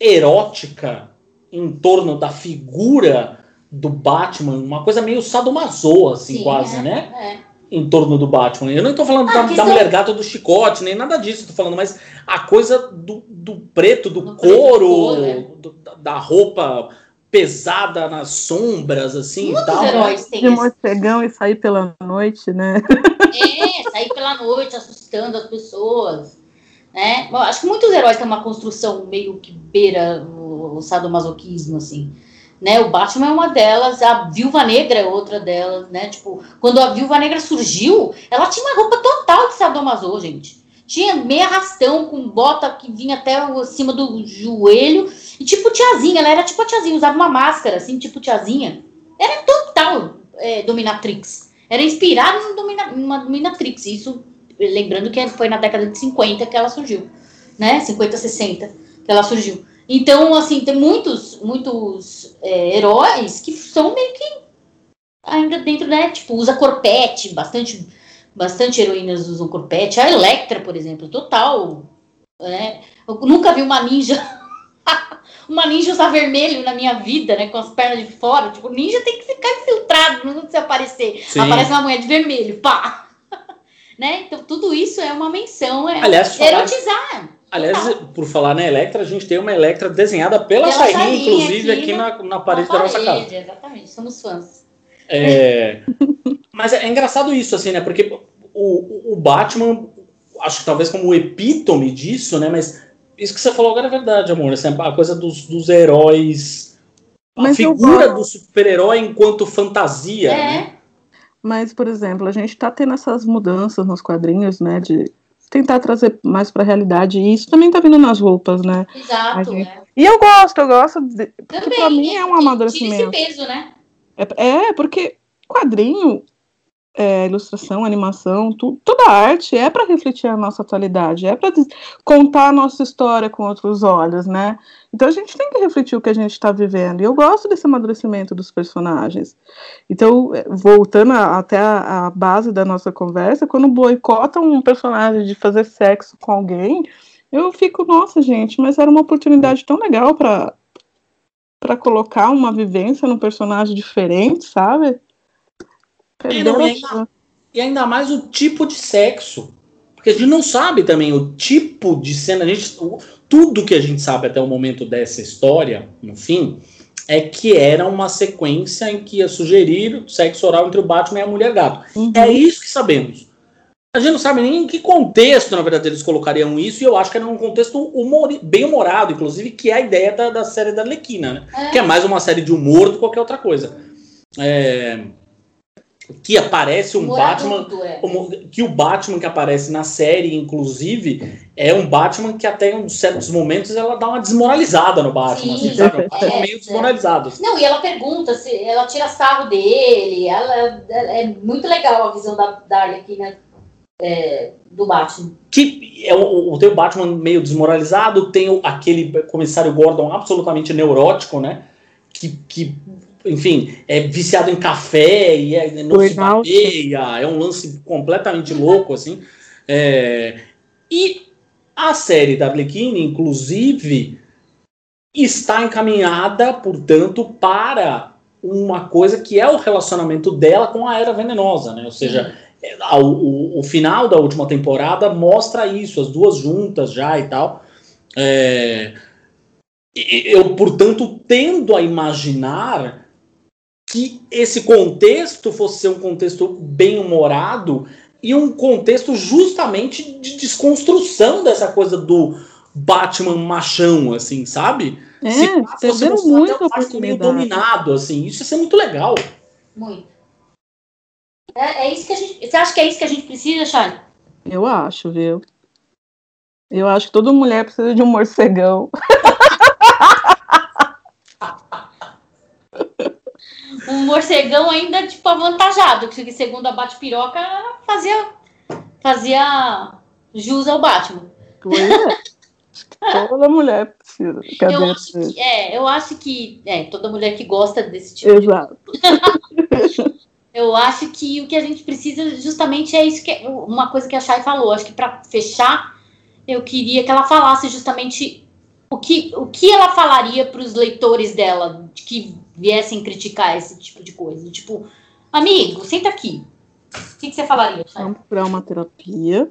erótica em torno da figura do Batman, uma coisa meio sadomaso, assim, Sim, quase, é, né? É em torno do Batman. Eu não estou falando ah, da, da mulher gata do chicote, nem nada disso, estou falando, mas a coisa do, do preto, do, do couro, preto, né? do, da roupa pesada nas sombras, assim Muitos e tal. Heróis têm De morcegão e sair pela noite, né? É, sair pela noite assustando as pessoas. Né? acho que muitos heróis têm uma construção meio que beira o, o sadomasoquismo, assim. Né? O Batman é uma delas, a Viúva Negra é outra delas, né? Tipo, quando a Viúva Negra surgiu, ela tinha uma roupa total de sadomaso, gente. Tinha meia rastão com bota que vinha até acima do joelho. E tipo tiazinha, ela era tipo tiazinha, usava uma máscara, assim, tipo tiazinha. Era total é, dominatrix. Era inspirada numa dominatrix. Isso, lembrando que foi na década de 50 que ela surgiu. Né? 50, 60 que ela surgiu. Então, assim, tem muitos, muitos é, heróis que são meio que ainda dentro, né? Tipo, usa corpete, bastante, bastante heroínas usam corpete. A Electra, por exemplo, total. Né? Eu nunca vi uma ninja. [LAUGHS] uma ninja usar vermelho na minha vida, né? Com as pernas de fora. Tipo, ninja tem que ficar infiltrado, não precisa aparecer. Sim. Aparece uma mulher de vermelho, pá! [LAUGHS] né? Então, tudo isso é uma menção, é Aliás, erotizar. Aliás, por falar na Electra, a gente tem uma Electra desenhada pela, pela inclusive aqui, aqui na, na parede da nossa casa. Exatamente, somos fãs. É, [LAUGHS] mas é, é, engraçado isso, assim, né? Porque o, o Batman, acho que talvez como o epítome disso, né? Mas isso que você falou agora é verdade, amor. Assim, a coisa dos, dos heróis. A figura do super-herói enquanto fantasia. É. Né? Mas, por exemplo, a gente está tendo essas mudanças nos quadrinhos, né? De tentar trazer mais para a realidade. E isso também tá vindo nas roupas, né? Exato. Gente... É. E eu gosto, eu gosto. De... Porque para mim é um amadurecimento. Tira esse peso, né? É, é porque quadrinho é, ilustração, animação, tu, toda arte é para refletir a nossa atualidade, é para contar a nossa história com outros olhos, né? Então a gente tem que refletir o que a gente está vivendo. E eu gosto desse amadurecimento dos personagens. Então, é, voltando a, até a, a, base da nossa conversa, quando boicotam um personagem de fazer sexo com alguém, eu fico, nossa, gente, mas era uma oportunidade tão legal para para colocar uma vivência num personagem diferente, sabe? E, e, ainda, e ainda mais o tipo de sexo. Porque a gente não sabe também o tipo de cena. A gente, tudo que a gente sabe até o momento dessa história, no fim, é que era uma sequência em que ia sugerir sexo oral entre o Batman e a Mulher Gato. Uhum. É isso que sabemos. A gente não sabe nem em que contexto, na verdade, eles colocariam isso, e eu acho que era num contexto humor, bem humorado, inclusive, que é a ideia da, da série da Lequina, né? É. Que é mais uma série de humor do que qualquer outra coisa. É, que aparece um Batman é. que o Batman que aparece na série inclusive é um Batman que até em certos momentos ela dá uma desmoralizada no Batman Sim, assim, sabe? É, meio desmoralizado assim. não e ela pergunta se ela tira sarro dele ela, é muito legal a visão da, da Arlequina é, do Batman que é o, tem o Batman meio desmoralizado tem o, aquele comissário Gordon absolutamente neurótico né que, que enfim, é viciado em café e é, não se bateia, é um lance completamente louco, assim. É, e a série da Arlequine, inclusive, está encaminhada, portanto, para uma coisa que é o relacionamento dela com a Era Venenosa, né? Ou seja, é, o, o, final da última temporada mostra isso, as duas juntas já e tal. É, eu, portanto, tendo a imaginar que esse contexto fosse ser um contexto bem humorado e um contexto justamente de desconstrução dessa coisa do Batman machão, assim, sabe? É, Se fosse muito até um Batman meio dominado, assim, isso ia ser muito legal. Muito. É, é, isso que a gente. Você acha que é isso que a gente precisa, Chay? Eu acho, viu? Eu acho que toda mulher precisa de um morcegão. [LAUGHS] um morcegão ainda, tipo, avantajado, que segundo a Bate-Piroca fazia, fazia jus ao Batman. Toda mulher precisa. Eu acho, que, é, eu acho que. É, toda mulher que gosta desse tipo Exato. de. [LAUGHS] eu acho que o que a gente precisa justamente é isso que uma coisa que a Chay falou. Acho que para fechar, eu queria que ela falasse justamente o que, o que ela falaria para os leitores dela que viessem criticar esse tipo de coisa? Tipo, amigo, senta aqui. O que, que você falaria? Vamos procurar uma terapia.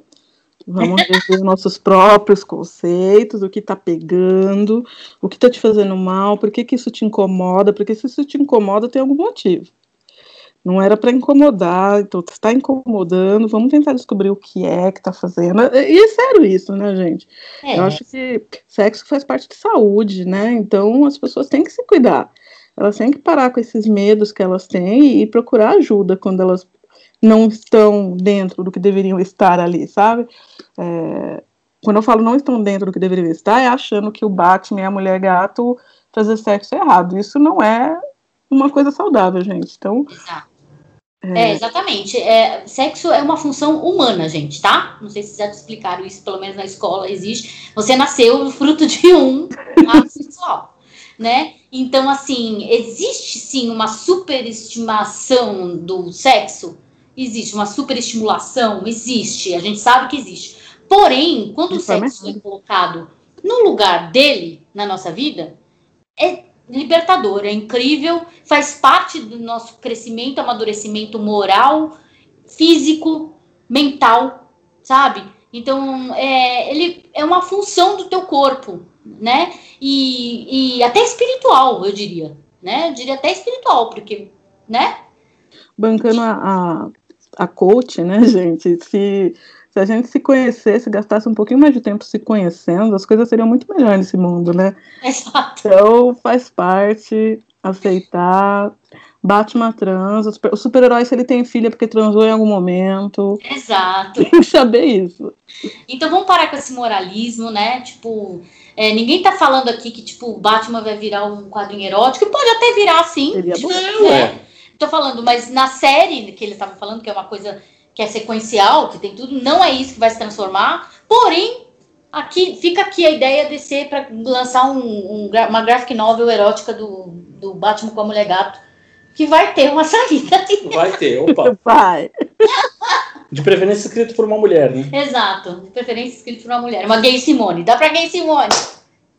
Vamos rever nossos próprios conceitos, o que está pegando, o que está te fazendo mal, por que, que isso te incomoda, porque se isso te incomoda, tem algum motivo. Não era para incomodar, então está incomodando, vamos tentar descobrir o que é que está fazendo. E é sério isso, né, gente? É. Eu acho que sexo faz parte de saúde, né? Então as pessoas têm que se cuidar. Elas têm que parar com esses medos que elas têm e procurar ajuda quando elas não estão dentro do que deveriam estar ali, sabe? É, quando eu falo não estão dentro do que deveriam estar, é achando que o Batman e a mulher gato fazer sexo é errado. Isso não é uma coisa saudável, gente. Então. Exato. É, exatamente. É, sexo é uma função humana, gente, tá? Não sei se já te explicaram isso, pelo menos na escola existe. Você nasceu fruto de um ato sexual, né? Então, assim, existe sim uma superestimação do sexo? Existe. Uma superestimulação? Existe. A gente sabe que existe. Porém, quando o sexo é colocado no lugar dele, na nossa vida, é libertador, é incrível, faz parte do nosso crescimento, amadurecimento moral, físico, mental, sabe? Então, é, ele é uma função do teu corpo, né? E, e até espiritual, eu diria, né? Eu diria até espiritual, porque, né? Bancando a, a, a coach, né, [LAUGHS] gente? Se se a gente se conhecesse, gastasse um pouquinho mais de tempo se conhecendo, as coisas seriam muito melhores nesse mundo, né? Exato. Então faz parte, aceitar. Batman trans, o super-herói, se ele tem filha porque transou em algum momento. Exato. Tem que saber isso. Então vamos parar com esse moralismo, né? Tipo, é, ninguém tá falando aqui que, tipo, o Batman vai virar um quadrinho erótico. Pode até virar, sim. Seria bom. Né? Tô falando, mas na série que ele estava falando, que é uma coisa que é sequencial, que tem tudo, não é isso que vai se transformar. Porém, aqui fica aqui a ideia de ser para lançar um, um, uma graphic novel erótica do, do Batman com a Mulher Gato, que vai ter uma saída. [LAUGHS] Vai ter, opa. Vai. De preferência escrito por uma mulher, né? Exato, de preferência escrito por uma mulher. Uma gay Simone. Dá pra gay Simone.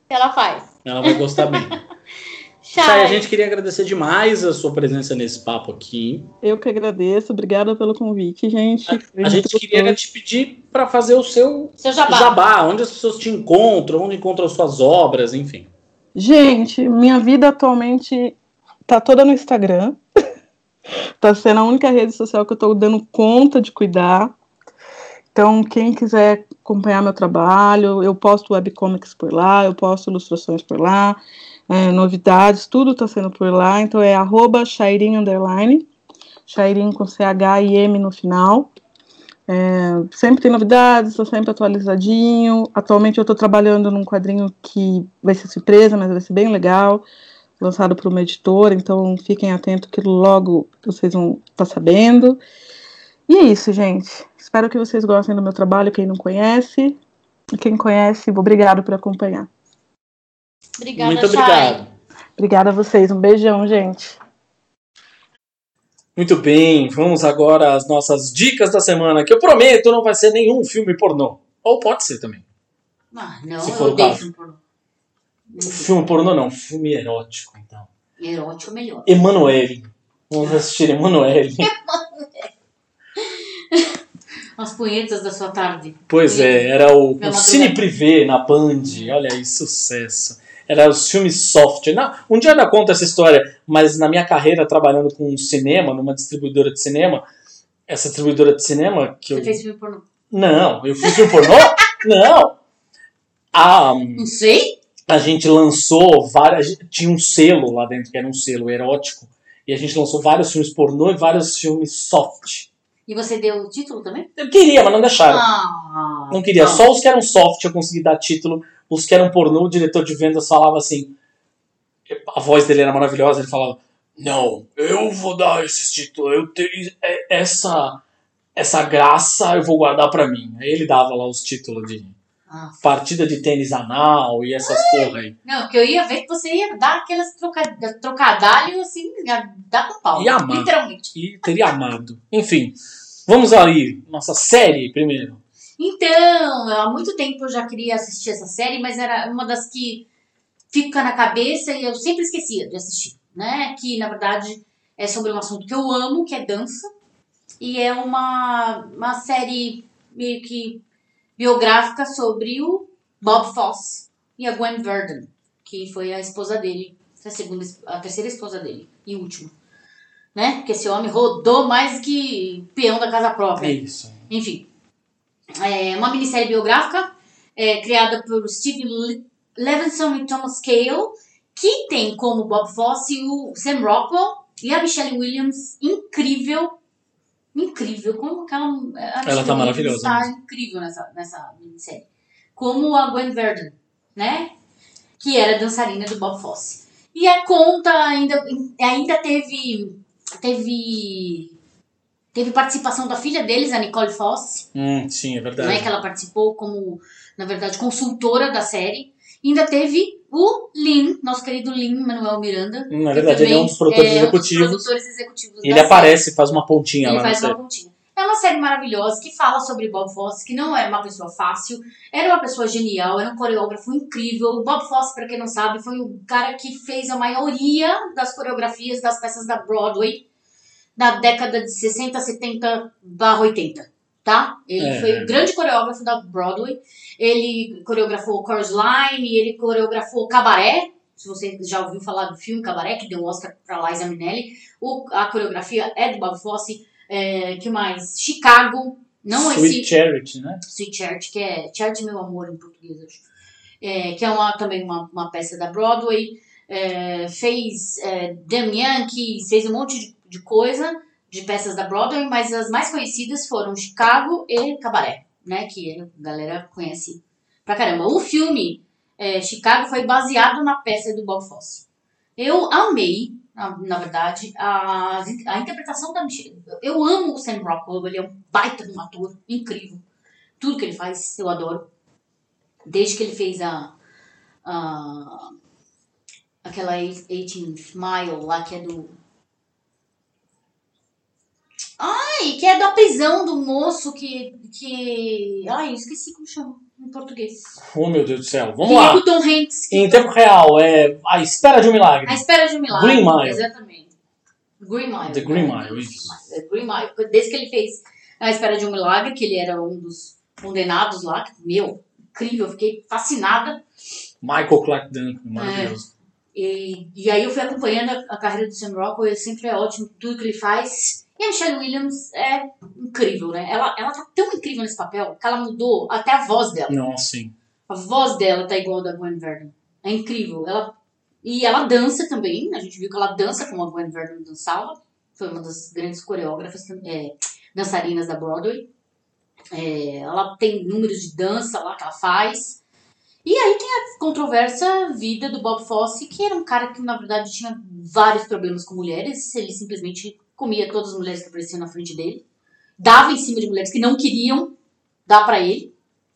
Ela faz. Ela vai gostar bem. [LAUGHS] Chay, a gente queria agradecer demais a sua presença nesse papo aqui. Eu que agradeço, obrigada pelo convite, gente. A, a gente queria te pedir para fazer o seu, seu jabá. jabá, onde as pessoas te encontram, onde encontram suas obras, enfim. Gente, minha vida atualmente tá toda no Instagram. [LAUGHS] tá sendo a única rede social que eu tô dando conta de cuidar. Então, quem quiser acompanhar meu trabalho, eu posto webcomics por lá, eu posto ilustrações por lá é, novidades, tudo está sendo por lá. Então é arroba Shairin Underline, Shairin com CH e M no final. É, sempre tem novidades, estou sempre atualizadinho. Atualmente eu estou trabalhando num quadrinho que vai ser surpresa, mas vai ser bem legal, lançado por uma editora, então fiquem atentos que logo vocês vão estar tá sabendo. E é isso, gente. Espero que vocês gostem do meu trabalho, quem não conhece. E quem conhece, obrigado por acompanhar. Obrigada, Muito obrigado. Obrigada a vocês. Um beijão, gente. Muito bem, vamos agora às nossas dicas da semana, que eu prometo não vai ser nenhum filme pornô. Ou pode ser também. Ah, não, Se eu for o odeio caso. filme pornô. Filme pornô não, filme erótico, então. Erótico é melhor. Emanuele. Vamos assistir Emanuele. [LAUGHS] As punhetas da sua tarde. Pois é, era o, o Cine Privé na Band. Olha aí, sucesso. Era os filmes soft. Não, um dia ainda conta essa história, mas na minha carreira trabalhando com cinema, numa distribuidora de cinema, essa distribuidora de cinema que Você eu. fez filme pornô? Não, eu fiz filme pornô? [LAUGHS] Não! A, Não sei. A gente lançou várias. Tinha um selo lá dentro, que era um selo erótico. E a gente lançou vários filmes pornô e vários filmes soft. E você deu o título também? Eu queria, mas não deixaram. Ah, Não queria. Só os que eram soft eu consegui dar título. Os que eram pornô, o diretor de vendas falava assim. A voz dele era maravilhosa. Ele falava: Não, eu vou dar esses títulos. Eu tenho é- essa essa graça eu vou guardar pra mim. Aí ele dava lá os títulos de Ah. partida de tênis anal e essas porra aí. Não, porque eu ia ver que você ia dar aquelas troca, trocadalhos assim, dar com pau. Ia amar. Literalmente. E teria amado. Enfim, vamos aí. Nossa série primeiro. Então, há muito tempo eu já queria assistir essa série, mas era uma das que fica na cabeça e eu sempre esquecia de assistir, né? Que na verdade é sobre um assunto que eu amo, que é dança, e é uma, uma série meio que biográfica sobre o Bob Fosse e a Gwen Verdon, que foi a esposa dele, a segunda, a terceira esposa dele e última, né? Porque esse homem rodou mais que peão da casa própria. É isso. Enfim, é uma minissérie biográfica é, criada por Le- Levinson e Thomas Cale, que tem como Bob Fosse o Sam Rockwell e a Michelle Williams, incrível. Incrível, como aquela. a Michelle Ela tá maravilhosa Tá mesmo. incrível nessa, nessa minissérie. Como a Gwen Verdon, né? Que era dançarina do Bob Fosse. E a conta ainda, ainda teve. Teve. Teve participação da filha deles, a Nicole Fosse Hum, sim, é né, verdade. que ela participou como, na verdade, consultora da série. E ainda teve o Lin, nosso querido Lin Manuel Miranda. Hum, na que verdade, ele é um dos produtores é um dos executivos. produtores executivos Ele da aparece, faz uma pontinha série. lá Ele na faz uma série. pontinha. É uma série maravilhosa que fala sobre Bob Fosse, que não era uma pessoa fácil, era uma pessoa genial, era um coreógrafo incrível. O Bob Fosse, para quem não sabe, foi o cara que fez a maioria das coreografias das peças da Broadway na década de 60, 70 barra 80, tá? Ele É. foi o grande coreógrafo da Broadway. Ele coreografou Chorus Line, ele coreografou Cabaré. Se você já ouviu falar do filme Cabaré, que deu o Oscar para Liza Minnelli, o, a coreografia é do Bob Fosse. É, que mais? Chicago. Não Sweet esse Charity, né? Sweet Charity, que é Charity Meu Amor em português, acho. É, que é uma, também uma, uma peça da Broadway. É, fez é, Damn Yankees, fez um monte de, de coisa de peças da Broadway, mas as mais conhecidas foram Chicago e Cabaré, né? Que a galera conhece pra caramba. O filme é, Chicago foi baseado na peça do Bob Fosse. Eu amei, na, na verdade, a, a interpretação da Michelle. Eu amo o Sam Rockwell, ele é um baita de um ator incrível. Tudo que ele faz, eu adoro. Desde que ele fez a. a aquela 18th Mile lá, que é do. Ai, que é da prisão do moço que. que ai, eu esqueci como chama em português. Oh, meu Deus do céu. Vamos que é lá. com o Tom Hanks. que Em tempo real, é A Espera de um Milagre. A Espera de um Milagre. Green Mile. Exatamente. Green Mile. The Green? Mile, isso. É, Green Mile. Desde que ele fez A Espera de um Milagre, que ele era um dos condenados lá, que, meu, incrível, fiquei fascinada. Michael Clark Duncan, maravilhoso. E, e aí eu fui acompanhando a, a carreira do Sam Rockwell, ele sempre é ótimo, tudo que ele faz. E a Michelle Williams é incrível, né? Ela, ela tá tão incrível nesse papel que ela mudou até a voz dela. Nossa, sim. A voz dela tá igual a da Gwen Verdon. É incrível. Ela, e ela dança também. A gente viu que ela dança como a Gwen Verdon dançava. Foi uma das grandes coreógrafas, é, dançarinas da Broadway. É, ela tem números de dança lá que ela faz. E aí tem a controversa vida do Bob Fosse, que era um cara que, na verdade, tinha vários problemas com mulheres. Ele simplesmente comia todas as mulheres que apareciam na frente dele. Dava em cima de mulheres que não queriam dar pra ele.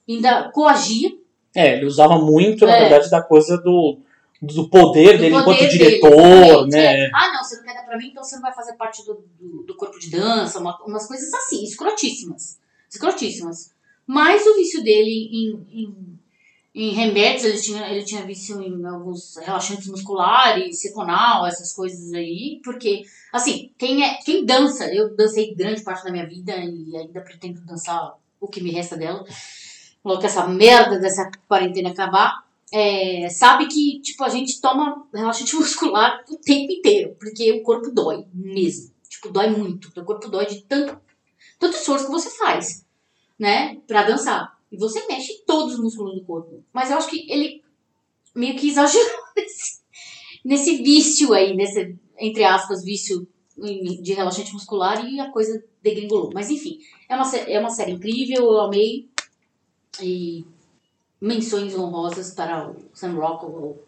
Ainda coagia. É, ele usava muito, na É. verdade, da coisa do, do poder do dele poder enquanto diretor, né? é. Ah, não, você não quer dar pra mim, então você não vai fazer parte do, do, do corpo de dança, uma- umas coisas assim, escrotíssimas. Escrotíssimas. Mas o vício dele em, em, em remédios, ele tinha, ele tinha vício em alguns relaxantes musculares, cetonal, essas coisas aí, porque, assim, quem, é, quem dança, eu dancei grande parte da minha vida e ainda pretendo dançar o que me resta dela, logo que essa merda dessa quarentena acabar, é, sabe que, tipo, a gente toma relaxante [LAUGHS] muscular o tempo inteiro, porque o corpo dói mesmo. Tipo, dói muito. O corpo dói de tanto, tanto esforço que você faz, né, pra dançar. E você mexe todos os músculos do corpo. Mas eu acho que ele meio que exagerou [LAUGHS] nesse, nesse vício aí, nesse, entre aspas, vício de relaxante muscular e a coisa degringolou. Mas enfim, é uma, é uma série incrível, eu amei. E menções honrosas para o Sam Rockwell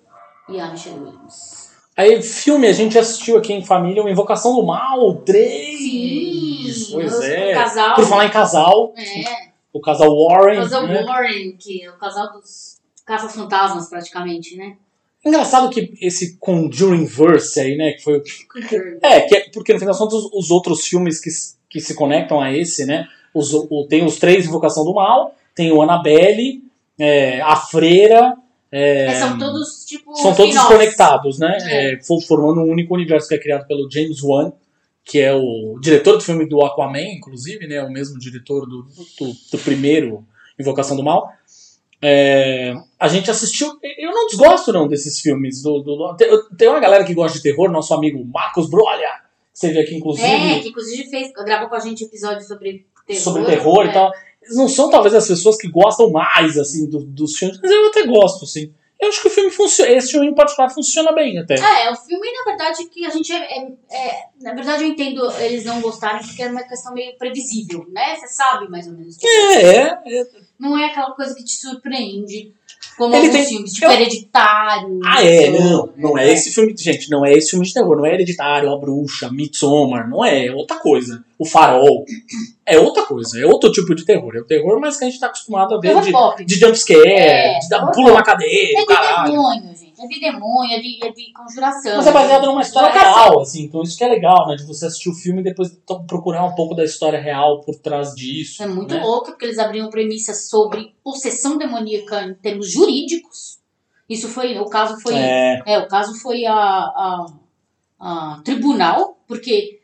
e a Michelle Williams. Aí, filme, a gente assistiu aqui em família, o Invocação do Mal 3. Sim, Pois é. casal. Por falar em casal, É, o casal Warren. o casal né? Warren, que é o casal dos caça-fantasmas, praticamente, né? Engraçado que esse Conjuring Verse aí, né, que foi o É, que é, porque no final das contas os, os outros filmes que, que se conectam a esse, né? Os, o, tem os três Invocação do Mal, tem o Annabelle, é, a Freira. é, É, são todos, tipo, são todos conectados, né? É. É, fo- formando um único universo que é criado pelo James Wan, que é o diretor do filme do Aquaman, inclusive, né? O mesmo diretor do, do, do primeiro Invocação do Mal. É, a gente assistiu. Eu não desgosto, não, desses filmes. Do, do- tem, tem uma galera que gosta de terror, nosso amigo Marcos Brolha, que você vê aqui, inclusive, É, que inclusive fez, gravou com a gente episódio sobre terror. sobre terror é. e tal. Eles não são, talvez, as pessoas que gostam mais, assim, do- dos filmes, mas eu até gosto, assim. Eu acho que o filme funciona. Esse filme em particular funciona bem até. É, o filme, na verdade, que a gente. É, é- é- na verdade, eu entendo eles não gostarem porque é uma questão meio previsível, né? Você sabe mais ou menos. É, é. é. Não é aquela coisa que te surpreende. Como Ele alguns tem- filmes, tipo eu- Hereditário. Ah, é, não. Não é esse filme. Gente, não é esse filme de terror. Não é Hereditário, A Bruxa, Midsommar. Não é. É outra coisa. O Farol. É outra coisa. É outro tipo de terror. É o terror, mas que a gente tá acostumado a ver Terror de, pop. de jumpscare, É, de dar um pulo na cadeira, É caralho. demônio, gente. É de demônio, é de, é de conjuração. Mas é baseado numa história real, assim, então isso que é legal, né? De você assistir o filme e depois to- procurar um pouco da história real por trás disso. É muito né? louco, porque eles abriam premissas sobre possessão demoníaca em termos jurídicos. Isso foi, o caso foi, É, é, o caso foi a, a, a tribunal, porque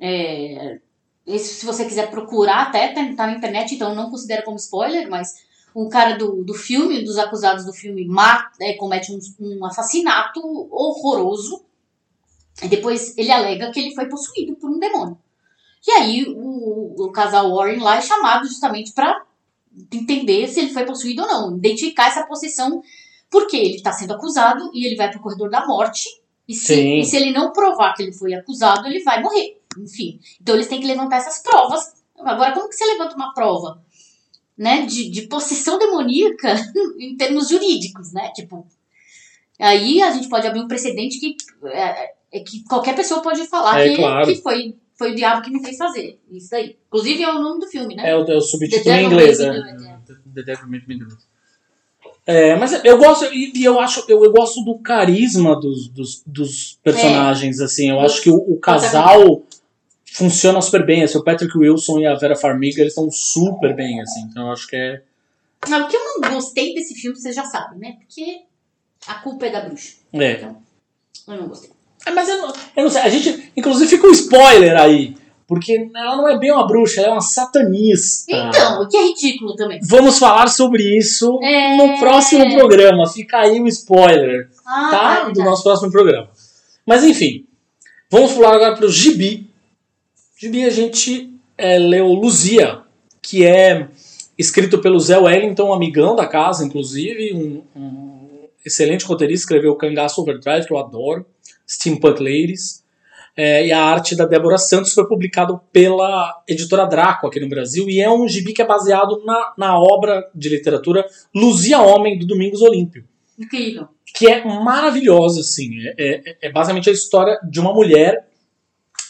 é, esse, se você quiser procurar, até tá, tá na internet, então não considera como spoiler, mas um cara do, do filme, dos acusados do filme, mata, é, comete um, um assassinato horroroso. E depois ele alega que ele foi possuído por um demônio. E aí o, o casal Warren lá é chamado justamente para entender se ele foi possuído ou não, identificar essa possessão, porque ele está sendo acusado e ele vai pro corredor da morte. E se, e se ele não provar que ele foi acusado, ele vai morrer. Enfim. Então eles têm que levantar essas provas. Agora, como que você levanta uma prova? Né, de, de possessão demoníaca [LAUGHS] em termos jurídicos, né? Tipo, aí a gente pode abrir um precedente que, é, é que qualquer pessoa pode falar É, que, claro. que foi, foi o diabo que me fez fazer. Isso daí. Inclusive é o nome do filme, né? é o, é o subtítulo em inglês, Made é. The Devil Made Me. É, mas eu gosto, e, eu acho, eu, eu gosto do carisma dos, dos, dos personagens, assim, eu acho que o, o casal funciona super bem, assim, o Patrick Wilson e a Vera Farmiga, eles estão super bem, assim, então eu acho que é... Não, o que eu não gostei desse filme, vocês já sabem, né? Porque a culpa é da bruxa. é. Eu não gostei. É, mas eu não, eu não sei, a gente, inclusive fica um spoiler aí, porque ela não é bem uma bruxa, ela é uma satanista. Então, o que é ridículo também. Vamos falar sobre isso É... no próximo programa, fica aí o spoiler. Ah, tá? é do nosso próximo programa. Mas enfim, vamos falar agora para o Gibi. Gibi a gente é, leu Luzia, que é escrito pelo Zé Wellington, um amigão da casa, inclusive, um, um excelente roteirista, escreveu Cangaço Overdrive, que eu adoro, Steampunk Ladies. É, e a arte da Débora Santos foi publicado pela editora Draco aqui no Brasil e é um gibi que é baseado na, na obra de literatura Luzia Homem, do Domingos Olímpio Incrível. que é maravilhosa, assim. É, é- é basicamente a história de uma mulher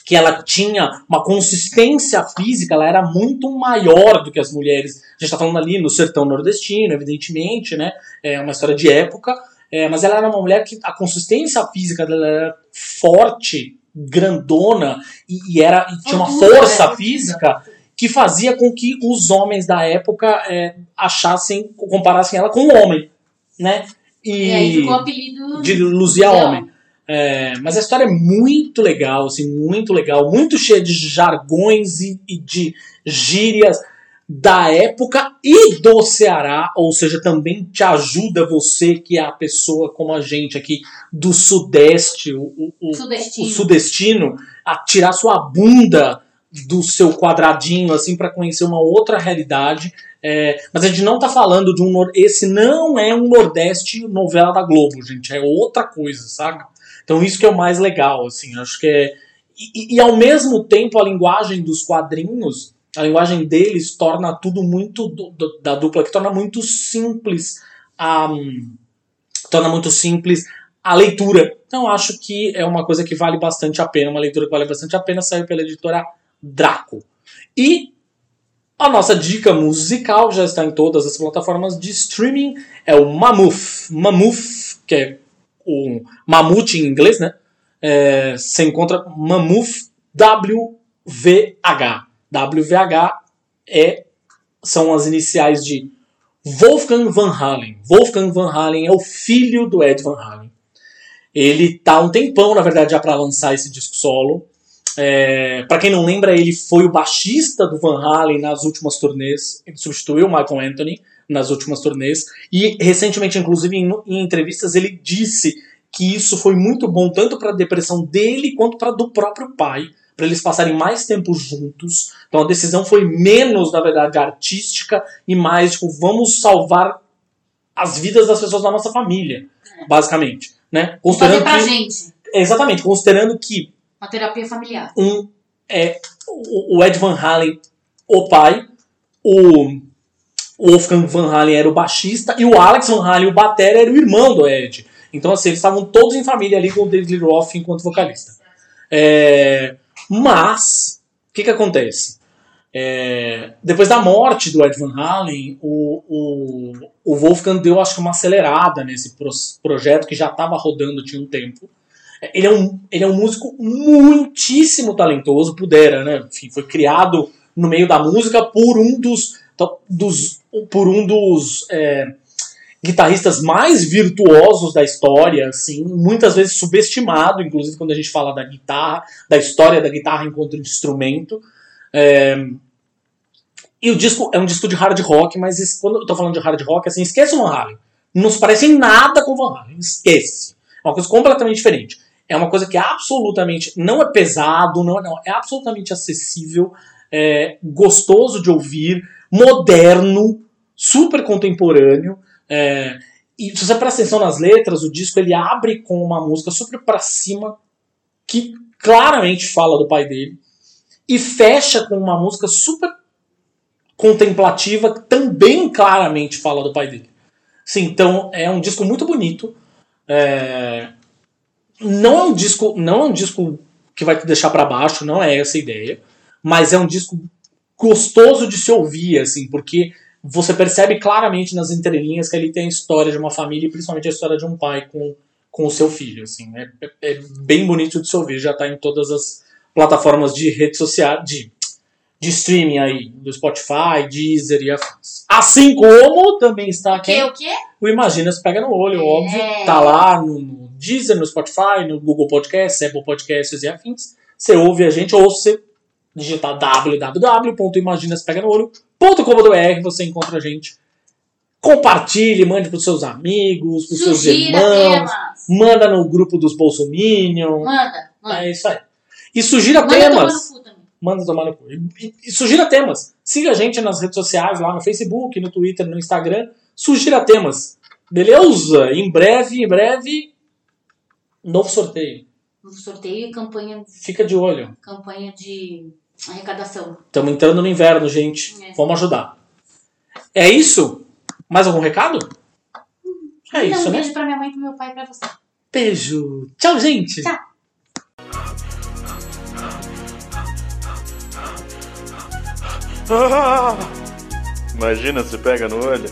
que ela tinha uma consistência física, ela era muito maior do que as mulheres. A gente está falando ali no sertão nordestino, evidentemente, né? É uma história de época. É, mas ela era uma mulher que a consistência física dela era forte, grandona e, e era e tinha uma força é, fortuda. física que fazia com que os homens da época é, achassem, comparassem ela com um homem, né? E, aí ficou o apelido de Luzia Luzia Homem. É, mas a história é muito legal, assim, muito legal, muito cheia de jargões e, e de gírias da época e do Ceará, ou seja, também te ajuda você, que é a pessoa como a gente aqui do Sudeste, o, o- o- Sudestino. o sudestino, a tirar sua bunda do seu quadradinho, assim, para conhecer uma outra realidade. É, mas a gente não tá falando de um. Esse não é um Nordeste novela da Globo, gente. É outra coisa, saca? Então isso que é o mais legal, assim. Acho que é. E, e- ao mesmo tempo a linguagem dos quadrinhos, a linguagem deles torna tudo muito. do- do- da dupla que torna muito simples a. torna muito simples a leitura. Então acho que é uma coisa que vale bastante a pena, uma leitura que vale bastante a pena, saiu pela editora Draco. E a nossa dica musical já está em todas as plataformas de streaming, é o Mammoth. Mammoth, que é o mamute em inglês, né? É, você encontra Mammoth WVH. WVH é, são as iniciais de Wolfgang Van Halen. Wolfgang Van Halen é o filho do Ed Van Halen. Ele tá um tempão, na verdade, já para lançar esse disco solo. É, para quem não lembra, ele foi o baixista do Van Halen nas últimas turnês. Ele substituiu o Michael Anthony nas últimas turnês. E recentemente, inclusive, em, em entrevistas, ele disse que isso foi muito bom tanto para a depressão dele quanto para do próprio pai, para eles passarem mais tempo juntos. Então a decisão foi menos, na verdade, artística e mais tipo, vamos salvar as vidas das pessoas da nossa família, basicamente. Né? Fazer Considerando pra que, gente. exatamente, considerando que Uma terapia familiar. um é o Ed Van Halen, o pai, o o Wolfgang Van Halen era o baixista e o Alex Van Halen, o batera, era o irmão do Ed. Então, assim, eles estavam todos em família ali com o David Lee Roth enquanto vocalista. É, mas, o que que acontece? É, depois da morte do Ed Van Halen, o, o, o Wolfgang deu, acho que, uma acelerada nesse pro- projeto que já estava rodando tinha um tempo. Ele é um, ele é um músico muitíssimo talentoso, pudera, né? Enfim, foi criado no meio da música por um dos, dos por um dos é, guitarristas mais virtuosos da história, assim, muitas vezes subestimado, inclusive quando a gente fala da guitarra, da história da guitarra enquanto instrumento. É, e o disco é um disco de hard rock, mas quando eu tô falando de hard rock, assim, esqueça o Van Halen. Não se parece em nada com o Van Halen, esquece. É uma coisa completamente diferente. É uma coisa que é absolutamente, não é pesado, não, não é absolutamente acessível, é gostoso de ouvir, moderno, super contemporâneo. é, e se você presta atenção nas letras, o disco ele abre com uma música super pra cima, que claramente fala do pai dele, e fecha com uma música super contemplativa, que também claramente fala do pai dele. Sim, então é um disco muito bonito. é, não é um disco, não é um disco que vai te deixar pra baixo, não é essa a ideia, mas é um disco gostoso de se ouvir, assim, porque você percebe claramente nas entrelinhas que ele tem a história de uma família e principalmente a história de um pai com, com o seu filho, assim, é, é- é bem bonito de se ouvir, já tá em todas as plataformas de rede social, de, de streaming aí, do Spotify, Deezer e afins. Assim como também está aqui O quê? o Imaginas Pega no Olho, É. óbvio. Tá lá no, no Deezer, no Spotify, no Google Podcasts, Apple Podcasts e afins. Você ouve a gente, ou você digitar www.imaginaspeganoolho.com.br, você encontra a gente. Compartilhe, mande pros seus amigos, pros seus Sugira irmãos, temas. manda no grupo dos Bolsominion. Manda, manda. É isso aí. E sugira Manda tomar temas. também. Manda tomar no cu. E, e- sugira temas. Siga a gente nas redes sociais, lá no Facebook, no Twitter, no Instagram. Sugira temas. Beleza? Em breve, em breve, novo sorteio. Um sorteio e campanha, Fica de olho. campanha de arrecadação. Estamos entrando no inverno, gente. É. Vamos ajudar. É isso? Mais algum recado? É Então, isso, um né? beijo pra minha mãe, pro meu pai e pra você. Beijo. Tchau, gente. Tchau. Ah! [LAUGHS] Imagina se pega no olho.